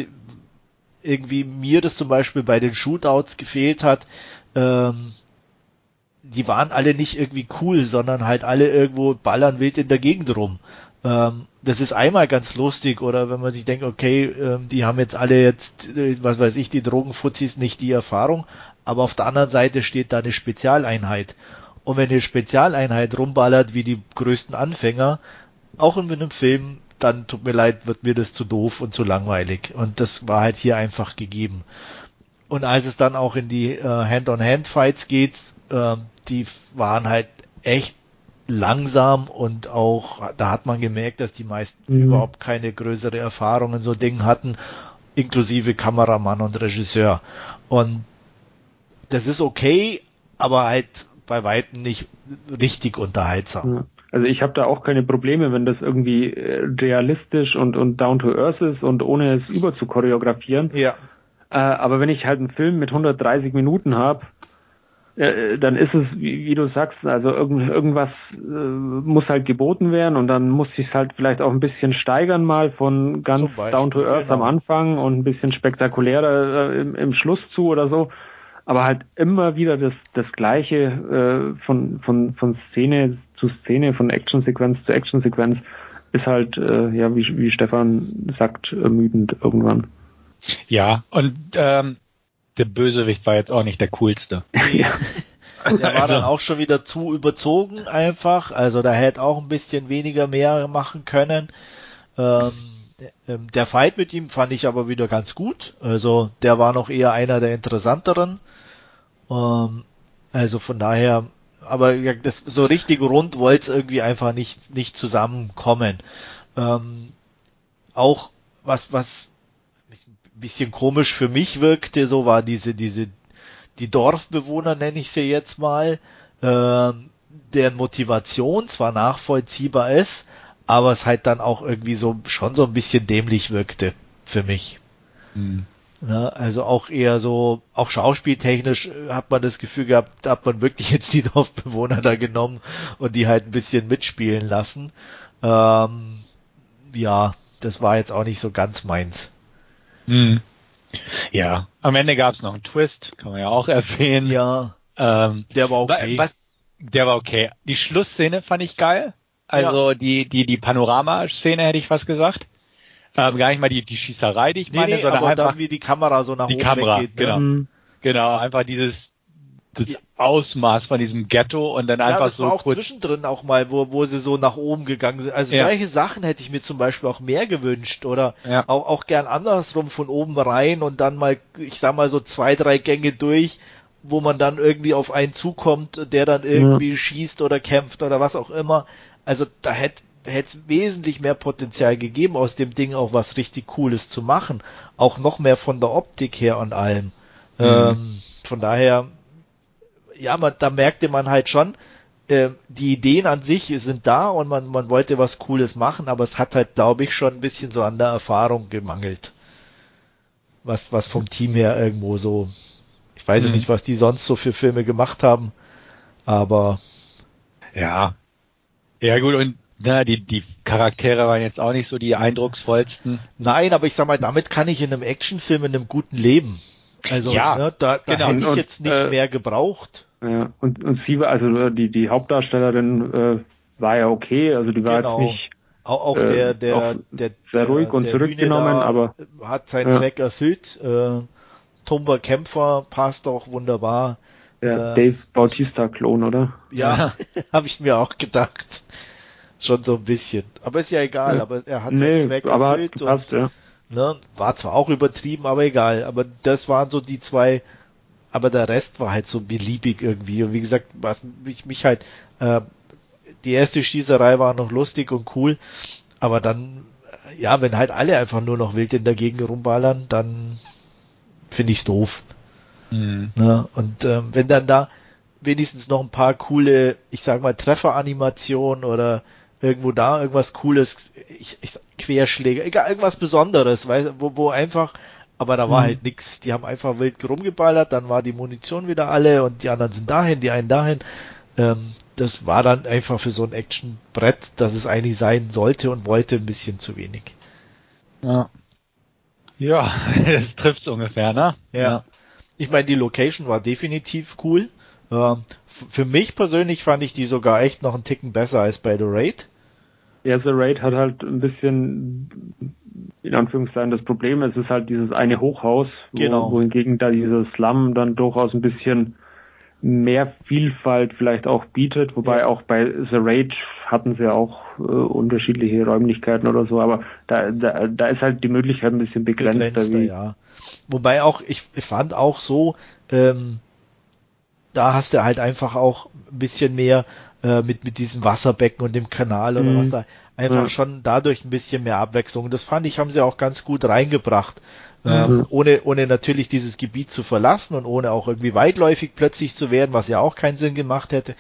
irgendwie mir das zum Beispiel bei den Shootouts gefehlt hat, ähm, die waren alle nicht irgendwie cool, sondern halt alle irgendwo ballern wild in der Gegend rum. Ähm, das ist einmal ganz lustig oder wenn man sich denkt, okay, ähm, die haben jetzt alle jetzt, äh, was weiß ich, die Drogenfuzis nicht die Erfahrung, aber auf der anderen Seite steht da eine Spezialeinheit. Und wenn eine Spezialeinheit rumballert wie die größten Anfänger, auch in einem Film, dann tut mir leid, wird mir das zu doof und zu langweilig. Und das war halt hier einfach gegeben. Und als es dann auch in die äh, Hand-on-Hand-Fights geht, äh, die waren halt echt langsam und auch da hat man gemerkt, dass die meisten mhm. überhaupt keine größere Erfahrung in so Dingen hatten, inklusive Kameramann und Regisseur. Und das ist okay, aber halt bei weitem nicht richtig unterhaltsam. Also ich habe da auch keine Probleme, wenn das irgendwie äh, realistisch und, und down to earth ist und ohne es über zu choreografieren. Ja. Äh, aber wenn ich halt einen Film mit 130 Minuten habe, äh, dann ist es, wie, wie, du sagst, also irgend, irgendwas äh, muss halt geboten werden und dann muss sich halt vielleicht auch ein bisschen steigern mal von ganz down to earth genau. am Anfang und ein bisschen spektakulärer äh, im, im Schluss zu oder so. Aber halt immer wieder das, das Gleiche äh, von, von, von Szene zu Szene, von Actionsequenz zu Actionsequenz ist halt, äh, ja, wie, wie Stefan sagt, ermüdend irgendwann. Ja, und ähm, der Bösewicht war jetzt auch nicht der coolste. ja. Der war also. dann auch schon wieder zu überzogen einfach. Also da hätte auch ein bisschen weniger mehr machen können. Ähm, ähm, der Fight mit ihm fand ich aber wieder ganz gut. Also der war noch eher einer der interessanteren. Ähm, also von daher, aber ja, das so richtig rund wollte es irgendwie einfach nicht nicht zusammenkommen. Ähm, auch was was bisschen komisch für mich wirkte, so war diese, diese, die Dorfbewohner nenne ich sie jetzt mal, äh, deren Motivation zwar nachvollziehbar ist, aber es halt dann auch irgendwie so schon so ein bisschen dämlich wirkte für mich. Mhm. Ja, also auch eher so, auch schauspieltechnisch hat man das Gefühl gehabt, hat man wirklich jetzt die Dorfbewohner da genommen und die halt ein bisschen mitspielen lassen. Ähm, ja, das war jetzt auch nicht so ganz meins. Mhm. Ja, am Ende gab es noch einen Twist, kann man ja auch erwähnen. Ja, ähm, der war okay. Was, der war okay. Die Schlussszene fand ich geil. Also ja. die, die, die Panorama-Szene hätte ich fast gesagt. Ähm, gar nicht mal die, die Schießerei, die ich meine, nee, sondern aber einfach dann, wie die Kamera so nach die oben Kamera, weggeht. Ne? Genau. Mhm. Genau, einfach dieses, das Ausmaß von diesem Ghetto und dann ja, einfach das so war auch kurz zwischendrin auch mal, wo, wo sie so nach oben gegangen sind. Also ja. solche Sachen hätte ich mir zum Beispiel auch mehr gewünscht oder ja. auch, auch gern andersrum von oben rein und dann mal, ich sag mal so zwei, drei Gänge durch, wo man dann irgendwie auf einen zukommt, der dann irgendwie ja. schießt oder kämpft oder was auch immer. Also da hätte hätte es wesentlich mehr Potenzial gegeben, aus dem Ding auch was richtig Cooles zu machen. Auch noch mehr von der Optik her und allem. Mhm. Ähm, von daher, ja, man, da merkte man halt schon, äh, die Ideen an sich sind da und man, man wollte was Cooles machen, aber es hat halt, glaube ich, schon ein bisschen so an der Erfahrung gemangelt. Was, was vom Team her irgendwo so, ich weiß mhm. nicht, was die sonst so für Filme gemacht haben, aber. Ja. Ja, gut, und na, die, die Charaktere waren jetzt auch nicht so die eindrucksvollsten. Nein, aber ich sag mal, damit kann ich in einem Actionfilm in einem guten leben. Also ja, ne, da, da genau. hätte ich und, jetzt nicht äh, mehr gebraucht. Ja, und, und sie war, also die, die Hauptdarstellerin äh, war ja okay, also die war genau. jetzt nicht auch, auch äh, der, der, auch der, sehr ruhig der, und zurückgenommen, aber hat seinen ja. Zweck erfüllt. Äh, Tumba Kämpfer passt auch wunderbar. Der äh, Dave Bautista-Klon, oder? Ja, habe ich mir auch gedacht. Schon so ein bisschen. Aber ist ja egal, ja. aber er hat nee, seinen Zweck erfüllt. Gepasst, und, ja. ne, war zwar auch übertrieben, aber egal. Aber das waren so die zwei aber der Rest war halt so beliebig irgendwie. Und wie gesagt, was mich, mich halt, äh, die erste Schießerei war noch lustig und cool, aber dann, ja, wenn halt alle einfach nur noch wild in der Gegend rumballern, dann finde ich's doof. Mhm. Ne? Und ähm, wenn dann da wenigstens noch ein paar coole, ich sag mal, Trefferanimationen oder irgendwo da irgendwas Cooles, ich, ich, Querschläge, egal, irgendwas Besonderes, weil, wo, wo einfach aber da war mhm. halt nix. Die haben einfach wild rumgeballert, dann war die Munition wieder alle und die anderen sind dahin, die einen dahin. Ähm, das war dann einfach für so ein Actionbrett, dass es eigentlich sein sollte und wollte, ein bisschen zu wenig. Ja. Ja, das trifft's ungefähr, ne? Ja. ja. Ich meine, die Location war definitiv cool. Ähm, für mich persönlich fand ich die sogar echt noch einen Ticken besser als bei The Raid. Ja, The Raid hat halt ein bisschen in Anführungszeichen das Problem. Es ist halt dieses eine Hochhaus, genau. wo, wohingegen da dieser Slum dann durchaus ein bisschen mehr Vielfalt vielleicht auch bietet, wobei ja. auch bei The Rage hatten sie auch äh, unterschiedliche Räumlichkeiten oder so, aber da, da, da ist halt die Möglichkeit ein bisschen begrenzter. begrenzter wie, ja. Wobei auch, ich, ich fand auch so, ähm, da hast du halt einfach auch ein bisschen mehr äh, mit, mit diesem Wasserbecken und dem Kanal oder mhm. was da einfach ja. schon dadurch ein bisschen mehr Abwechslung. Das fand ich, haben sie auch ganz gut reingebracht. Ähm, mhm. ohne, ohne natürlich dieses Gebiet zu verlassen und ohne auch irgendwie weitläufig plötzlich zu werden, was ja auch keinen Sinn gemacht hätte.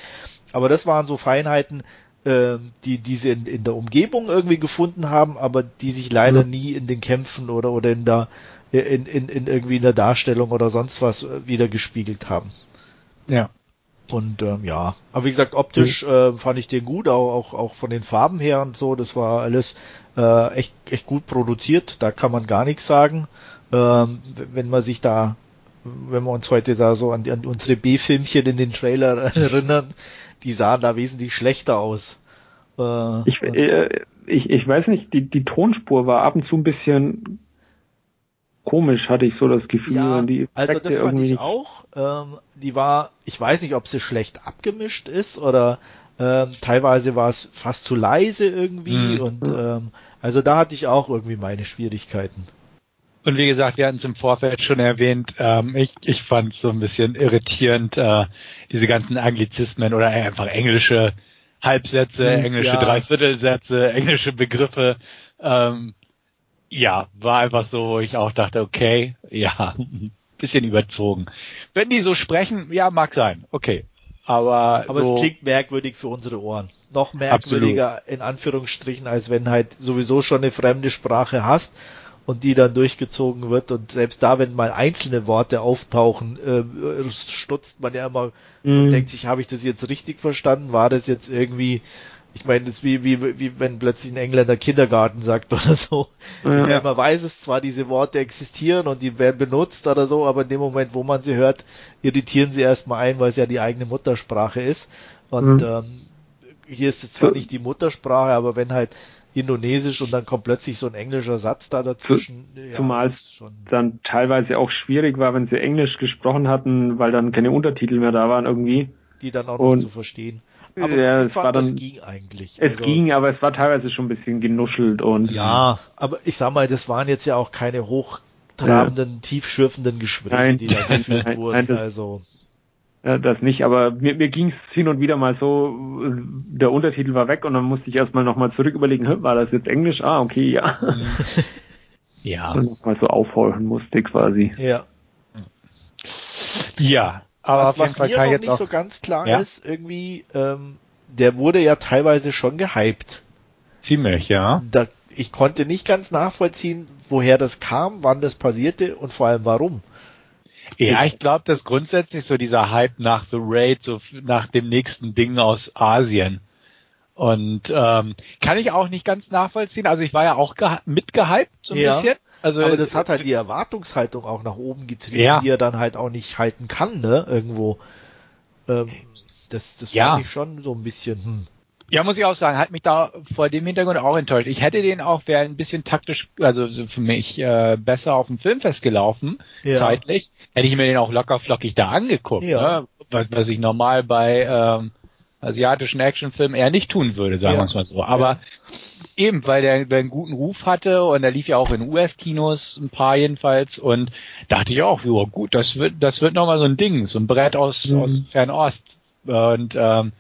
Aber das waren so Feinheiten, äh, die, die sie in, in der Umgebung irgendwie gefunden haben, aber die sich leider mhm. nie in den Kämpfen oder, oder in der, in, in, in irgendwie in der Darstellung oder sonst was wieder gespiegelt haben. Ja. Und ähm, ja, aber wie gesagt, optisch mhm. äh, fand ich den gut, auch, auch, auch von den Farben her und so, das war alles äh, echt, echt gut produziert, da kann man gar nichts sagen. Ähm, wenn man sich da, wenn wir uns heute da so an, an unsere B-Filmchen in den Trailer erinnern, die sahen da wesentlich schlechter aus. Äh, ich, äh, ich, ich weiß nicht, die, die Tonspur war ab und zu ein bisschen komisch, hatte ich so das Gefühl. Ja, die also das fand ich auch. Ähm, die war, ich weiß nicht, ob sie schlecht abgemischt ist oder ähm, teilweise war es fast zu leise irgendwie mhm. und ähm, also da hatte ich auch irgendwie meine Schwierigkeiten. Und wie gesagt, wir hatten es im Vorfeld schon erwähnt, ähm, ich, ich fand es so ein bisschen irritierend, äh, diese ganzen Anglizismen oder einfach englische Halbsätze, mhm, englische ja. Dreiviertelsätze, englische Begriffe. Ähm, ja, war einfach so, wo ich auch dachte, okay, ja, bisschen überzogen. Wenn die so sprechen, ja, mag sein, okay. Aber, aber so es klingt merkwürdig für unsere Ohren. Noch merkwürdiger Absolut. in Anführungsstrichen, als wenn halt sowieso schon eine fremde Sprache hast und die dann durchgezogen wird und selbst da, wenn mal einzelne Worte auftauchen, äh, stutzt man ja immer mm. und mhm. denkt sich, habe ich das jetzt richtig verstanden? War das jetzt irgendwie ich meine, das ist wie, wie, wie wenn plötzlich ein Engländer Kindergarten sagt oder so. Ja. Man weiß es zwar, diese Worte existieren und die werden benutzt oder so, aber in dem Moment, wo man sie hört, irritieren sie erstmal ein, weil es ja die eigene Muttersprache ist. Und mhm. ähm, hier ist es zwar nicht die Muttersprache, aber wenn halt Indonesisch und dann kommt plötzlich so ein englischer Satz da dazwischen. Ja, Zumal es dann teilweise auch schwierig war, wenn sie Englisch gesprochen hatten, weil dann keine Untertitel mehr da waren irgendwie. Die dann auch noch zu verstehen. Aber ja, es fand, war dann, ging eigentlich. Es also, ging, aber es war teilweise schon ein bisschen genuschelt und. Ja, aber ich sag mal, das waren jetzt ja auch keine hochtrabenden, ja. tiefschürfenden Gespräche, nein, die da geführt nein, wurden. Nein, das, also. Ja, das nicht, aber mir, mir ging es hin und wieder mal so, der Untertitel war weg und dann musste ich erstmal nochmal zurück überlegen, war das jetzt Englisch? Ah, okay, ja. Ja. Und nochmal so aufhorchen musste quasi. Ja. Ja, aber jeden was mir noch nicht auch. so ganz klar Ja. ist, irgendwie, ähm, der wurde ja teilweise schon gehypt. Ziemlich, ja. Da, ich konnte nicht ganz nachvollziehen, woher das kam, wann das passierte und vor allem warum. Ja, ich glaube, dass grundsätzlich so dieser Hype nach The Raid, so nach dem nächsten Ding aus Asien. Und ähm, kann ich auch nicht ganz nachvollziehen. Also ich war ja auch mitgehypt, so ein Ja, bisschen. Also Aber das hat halt die Erwartungshaltung auch nach oben getrieben, Ja. die er dann halt auch nicht halten kann, ne? Irgendwo. Ähm, das das Ja. fand ich schon so ein bisschen, hm. Ja, muss ich auch sagen, hat mich da vor dem Hintergrund auch enttäuscht. Ich hätte den auch, wäre ein bisschen taktisch, also für mich äh, besser auf dem Filmfest gelaufen, Ja. zeitlich. Hätte ich mir den auch locker flockig da angeguckt, Ja. ne? was, was ich normal bei ähm, asiatischen Actionfilmen eher nicht tun würde, sagen Ja. wir es mal so. Aber eben, weil der, der einen guten Ruf hatte und der lief ja auch in US-Kinos, ein paar jedenfalls, und dachte ich auch, ja gut, das wird, das wird nochmal so ein Ding, so ein Brett aus, Mhm. aus Fernost. Und ähm,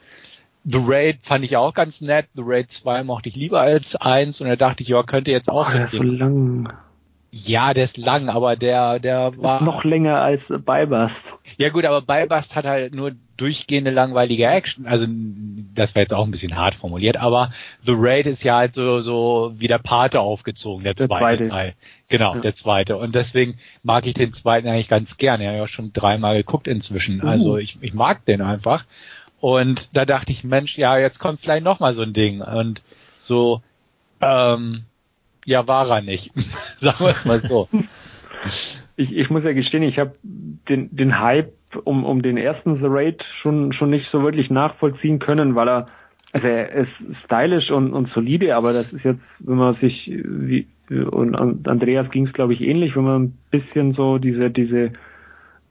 The Raid fand ich auch ganz nett. The Raid 2 mochte ich lieber als 1 und da dachte ich, ja, könnte jetzt auch Oh, so der ein ist so lang. Ja, der ist lang, aber der, der war. Noch länger als Beibast. Ja gut, aber Beibast hat halt nur durchgehende langweilige Action. Also das war jetzt auch ein bisschen hart formuliert, aber The Raid ist ja halt so, so wie der Pate aufgezogen, der, Der zweite, zweite. Teil. Genau, Ja. der zweite. Und deswegen mag ich den zweiten eigentlich ganz gerne. Ich habe ja schon dreimal geguckt inzwischen. Uh. Also ich, ich mag den einfach. Und da dachte ich, Mensch, ja, jetzt kommt vielleicht noch mal so ein Ding. Und so, ähm, ja, war er nicht. Sagen wir es mal so. Ich, ich muss ja gestehen, ich habe den, den Hype um, um den ersten The Raid schon, schon nicht so wirklich nachvollziehen können, weil er, also er ist stylisch und, und solide, aber das ist jetzt, wenn man sich, wie, und an- Andreas ging es glaube ich ähnlich, wenn man ein bisschen so diese, diese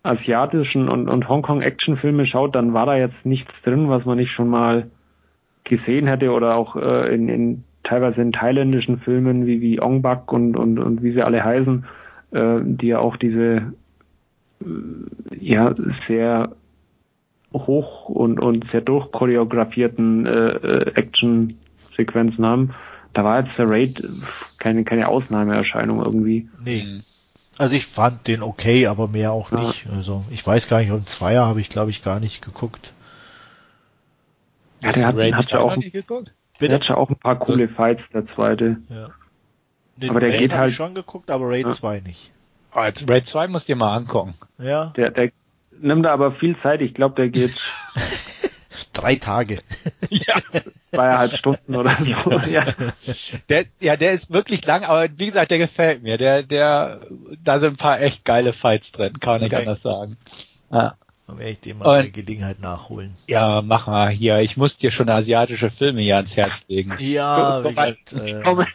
asiatischen und, und Hongkong-Action-Filme schaut, dann war da jetzt nichts drin, was man nicht schon mal gesehen hätte oder auch äh, in, in teilweise in thailändischen Filmen wie, wie Ong Bak und, und, und wie sie alle heißen, äh, die ja auch diese äh, ja sehr hoch und, und sehr durchchoreografierten äh, äh, Action-Sequenzen haben. Da war jetzt der Raid keine, keine Ausnahmeerscheinung irgendwie. Nee. Also ich fand den okay, aber mehr auch Ja. nicht. Also ich weiß gar nicht, und Zweier habe ich glaube ich gar nicht geguckt. Ja, der hat, Raid hat 2 ja auch, der hat ja auch ein paar coole Fights, der zweite. Ja. Den Aber der Raid geht halt- ich schon geguckt, aber Raid Ja. 2 nicht. Als Raid 2 musst du dir mal angucken. Ja, Der, der nimmt da aber viel Zeit. Ich glaube, der geht drei Tage. ja. zweieinhalb Stunden oder so. Ja. Der, ja, der ist wirklich lang, aber wie gesagt, der gefällt mir. Der, der, da sind ein paar echt geile Fights drin, kann man nicht Okay. anders sagen. Ja. Dann werde ich dem mal eine Gelegenheit nachholen. ja, mach mal hier. Ich muss dir schon asiatische Filme hier ans Herz legen. Ja, wie gesagt, äh, Komm.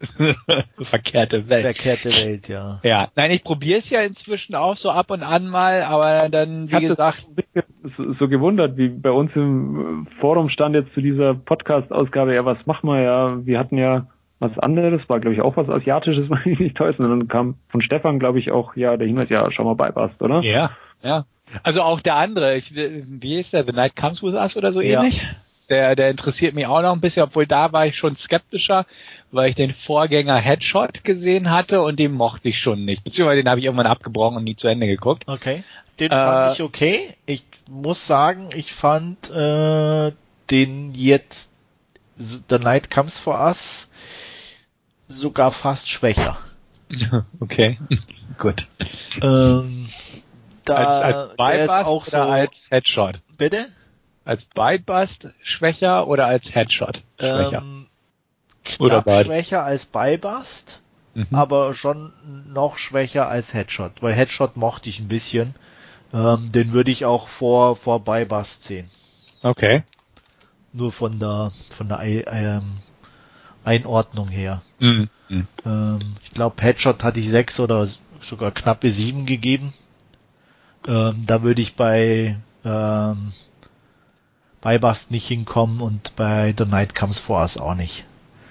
Verkehrte Welt. verkehrte Welt, ja. Ja, nein, ich probiere es ja inzwischen auch so ab und an mal, aber dann, Ich wie gesagt, bisschen so, so gewundert, wie bei uns im Forum stand jetzt zu dieser Podcast-Ausgabe, ja, was machen wir ja? Wir hatten ja was anderes, war glaube ich auch was Asiatisches, wenn ich nicht täusche. Und dann kam von Stefan, glaube ich, auch, ja, der Hinweis, ja, schau mal bei Bast, oder? ja, ja. Also auch der andere, ich, wie ist der, The Night Comes With Us oder so Ja. ähnlich? Der, der interessiert mich auch noch ein bisschen, obwohl da war ich schon skeptischer, weil ich den Vorgänger Headshot gesehen hatte und den mochte ich schon nicht. Beziehungsweise den habe ich irgendwann abgebrochen und nie zu Ende geguckt. Okay. Den Äh, fand ich okay. Ich muss sagen, ich fand äh, den jetzt The Night Comes for Us sogar fast schwächer. okay, gut. Ähm, da, als als Bypass auch oder so, als Headshot? bitte? Als Bypass schwächer oder als Headshot schwächer? Ähm, Oder beide. schwächer als Beibast, Mhm. aber schon noch schwächer als Headshot, weil Headshot mochte ich ein bisschen. Ähm, den würde ich auch vor, vor Beibast sehen. Okay. Nur von der, von der ähm, Einordnung her. Mhm. Mhm. Ähm, ich glaube, Headshot hatte ich sechs oder sogar knappe sieben gegeben. Ähm, da würde ich bei ähm, bei Bust nicht hinkommen und bei The Night Comes For Us auch nicht.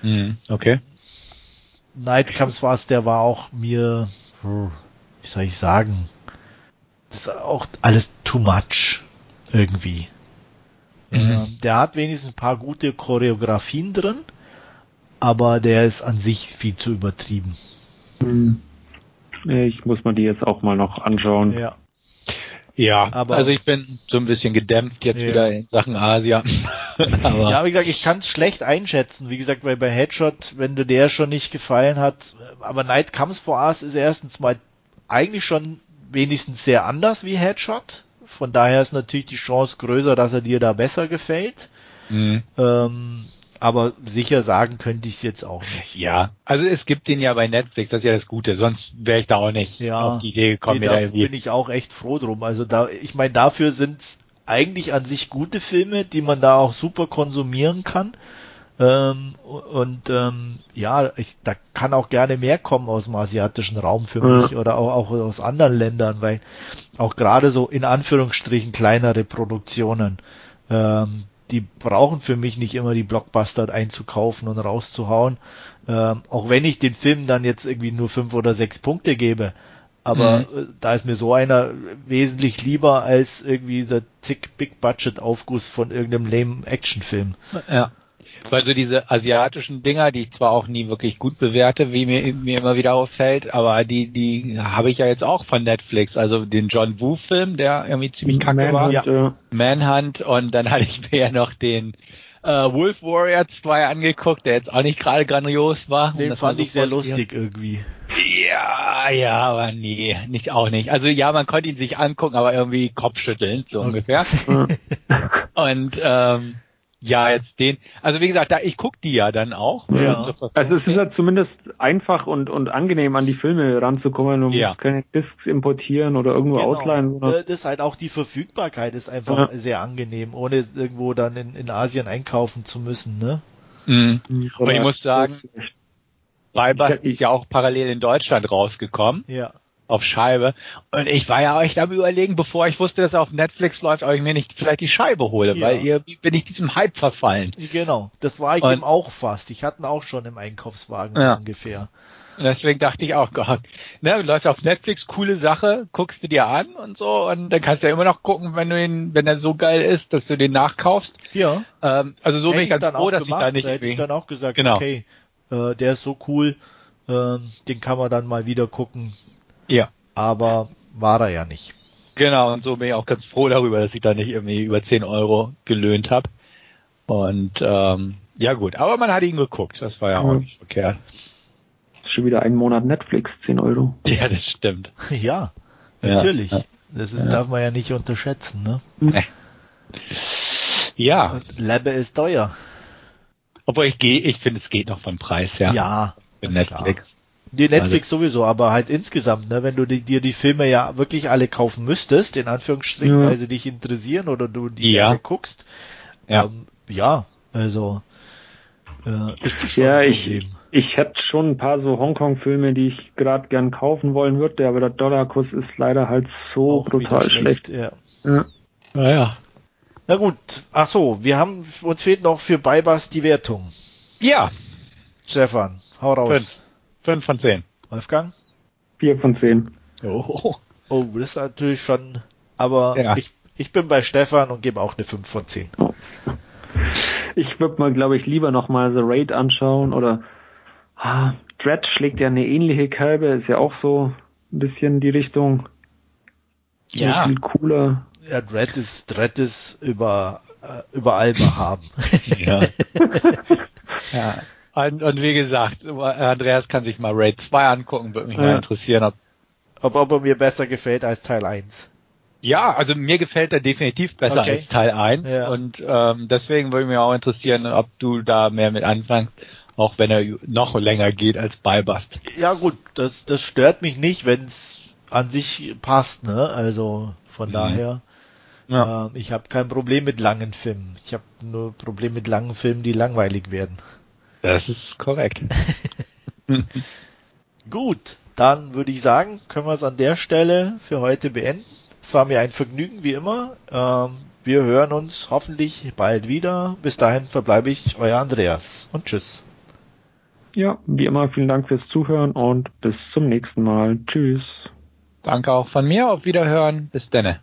Mhm. Okay. Night Comes For Us, der war auch mir, hm, wie soll ich sagen, das ist auch alles too much. Irgendwie. Mhm. Ähm, der hat wenigstens ein paar gute Choreografien drin, aber der ist an sich viel zu übertrieben. Mhm. Ich muss mir die jetzt auch mal noch anschauen. Ja. Ja, aber also ich bin so ein bisschen gedämpft jetzt ja. wieder in Sachen Asia. aber ja, wie gesagt, ich kann es schlecht einschätzen. Wie gesagt, weil bei Headshot, wenn dir der schon nicht gefallen hat, aber Night Comes for Us ist erstens mal eigentlich schon wenigstens sehr anders wie Headshot. Von daher ist natürlich die Chance größer, dass er dir da besser gefällt. Mhm. Ähm, aber sicher sagen könnte ich es jetzt auch nicht. Ja, also es gibt den ja bei Netflix, das ist ja das Gute, sonst wäre ich da auch nicht ja, auf die Idee gekommen. Nee, da irgendwie. bin ich auch echt froh drum. Also da, ich meine, dafür sind es eigentlich an sich gute Filme, die man da auch super konsumieren kann. Ähm, und ähm, ja, ich, da kann auch gerne mehr kommen aus dem asiatischen Raum für mich ja. oder auch, auch aus anderen Ländern, weil auch gerade so in Anführungsstrichen kleinere Produktionen, ähm, die brauchen für mich nicht immer die Blockbuster einzukaufen und rauszuhauen. Ähm, auch wenn ich den Film dann jetzt irgendwie nur fünf oder sechs Punkte gebe. Aber mhm. Äh, da ist mir so einer wesentlich lieber als irgendwie der zick Big Budget Aufguss von irgendeinem lame Actionfilm. Ja. Weil so diese asiatischen Dinger, die ich zwar auch nie wirklich gut bewerte, wie mir, mir immer wieder auffällt, aber die, die habe ich ja jetzt auch von Netflix. Also den John Woo-Film, der irgendwie ziemlich kacke Manhunt, war. Ja. Manhunt und dann hatte ich mir ja noch den äh, Wolf Warrior 2 angeguckt, der jetzt auch nicht gerade grandios war. Den fand ich sehr lustig hier. irgendwie. Ja, ja, aber nee, nicht auch nicht. Also ja, man konnte ihn sich angucken, aber irgendwie kopfschütteln, so ungefähr. und ähm, ja, jetzt den. Also wie gesagt, da ich guck die ja dann auch. Ja. Also es ist ja zumindest einfach und und angenehm an die Filme ranzukommen. Du ja. keine Discs importieren oder irgendwo genau. ausleihen. Oder? Das ist halt auch die Verfügbarkeit ist einfach ja. sehr angenehm, ohne irgendwo dann in, in Asien einkaufen zu müssen, ne? Mhm. Und ich muss sagen, Bybust ist ja auch parallel in Deutschland rausgekommen. Ja auf Scheibe. Und ich war ja echt am überlegen, bevor ich wusste, dass er auf Netflix läuft, ob ich mir nicht vielleicht die Scheibe hole, ja. weil irgendwie bin ich diesem Hype verfallen. Genau, das war ich und, eben auch fast. Ich hatte ihn auch schon im Einkaufswagen ja. ungefähr. Und deswegen dachte ich auch, Gott, ne, läuft auf Netflix, coole Sache, guckst du dir an und so, und dann kannst du ja immer noch gucken, wenn du ihn, wenn er so geil ist, dass du den nachkaufst. Ja. Ähm, also so Hätte bin ich ganz froh, dass gemacht, ich da nicht. Hätte ich dann auch gesagt, genau. okay, äh, der ist so cool, äh, den kann man dann mal wieder gucken. Ja. Aber war er ja nicht. Genau, und so bin ich auch ganz froh darüber, dass ich da nicht irgendwie über 10 Euro gelöhnt habe. Und ähm, ja gut, aber man hat ihn geguckt, das war ja auch nicht verkehrt. Schon wieder einen Monat Netflix, 10 Euro. Ja, das stimmt. Ja, natürlich. Ja, Das ist, ja. darf man ja nicht unterschätzen, ne? Nee. Ja. Und Lebbe ist teuer. Obwohl ich gehe, ich finde, es geht noch vom Preis, ja. Ja. Für Netflix. Die Netflix also, sowieso, aber halt insgesamt, ne, wenn du die, dir die Filme ja wirklich alle kaufen müsstest, in Anführungsstrichen, ja. weil sie dich interessieren oder du die ja. gerne guckst. Ja. Ähm, ja, also äh, ist das schon ja, ein Problem. Ich, ich hätte schon ein paar so Hongkong-Filme, die ich gerade gern kaufen wollen würde, aber der Dollarkurs ist leider halt so Auch brutal schlecht. schlecht. Ja. ja. Naja. Na gut, ach so, wir haben, uns fehlt noch für Beibas die Wertung. Ja. Stefan, hau raus. Fünf. 5 von 10. Wolfgang? 4 von 10. Oh, oh, das ist natürlich schon, aber ja. ich, ich bin bei Stefan und gebe auch eine 5 von 10. Ich würde mal, glaube ich, lieber nochmal The Raid anschauen oder ah, Dread schlägt ja eine ähnliche Kalbe, ist ja auch so ein bisschen die Richtung. Ja. Viel cooler. Ja, Dread ist, Dread ist über, äh, überall behaben. ja. ja. Und, und wie gesagt, Andreas kann sich mal Raid 2 angucken, würde mich ja. mal interessieren, ob, ob, ob er mir besser gefällt als Teil 1. Ja, also mir gefällt er definitiv besser okay. als Teil 1 ja. und ähm, deswegen würde mich auch interessieren, ob du da mehr mit anfängst, auch wenn er noch länger geht als Ballbust. Ja gut, das, das stört mich nicht, wenn es an sich passt, ne? Also von mhm. daher. Ja. Äh, ich habe kein Problem mit langen Filmen. Ich habe nur Problem mit langen Filmen, die langweilig werden. Das ist korrekt. Gut, dann würde ich sagen, können wir es an der Stelle für heute beenden. Es war mir ein Vergnügen, wie immer. Ähm, wir hören uns hoffentlich bald wieder. Bis dahin verbleibe ich euer Andreas und tschüss. Ja, wie immer vielen Dank fürs Zuhören und bis zum nächsten Mal. Tschüss. Danke auch von mir. Auf Wiederhören. Bis denne.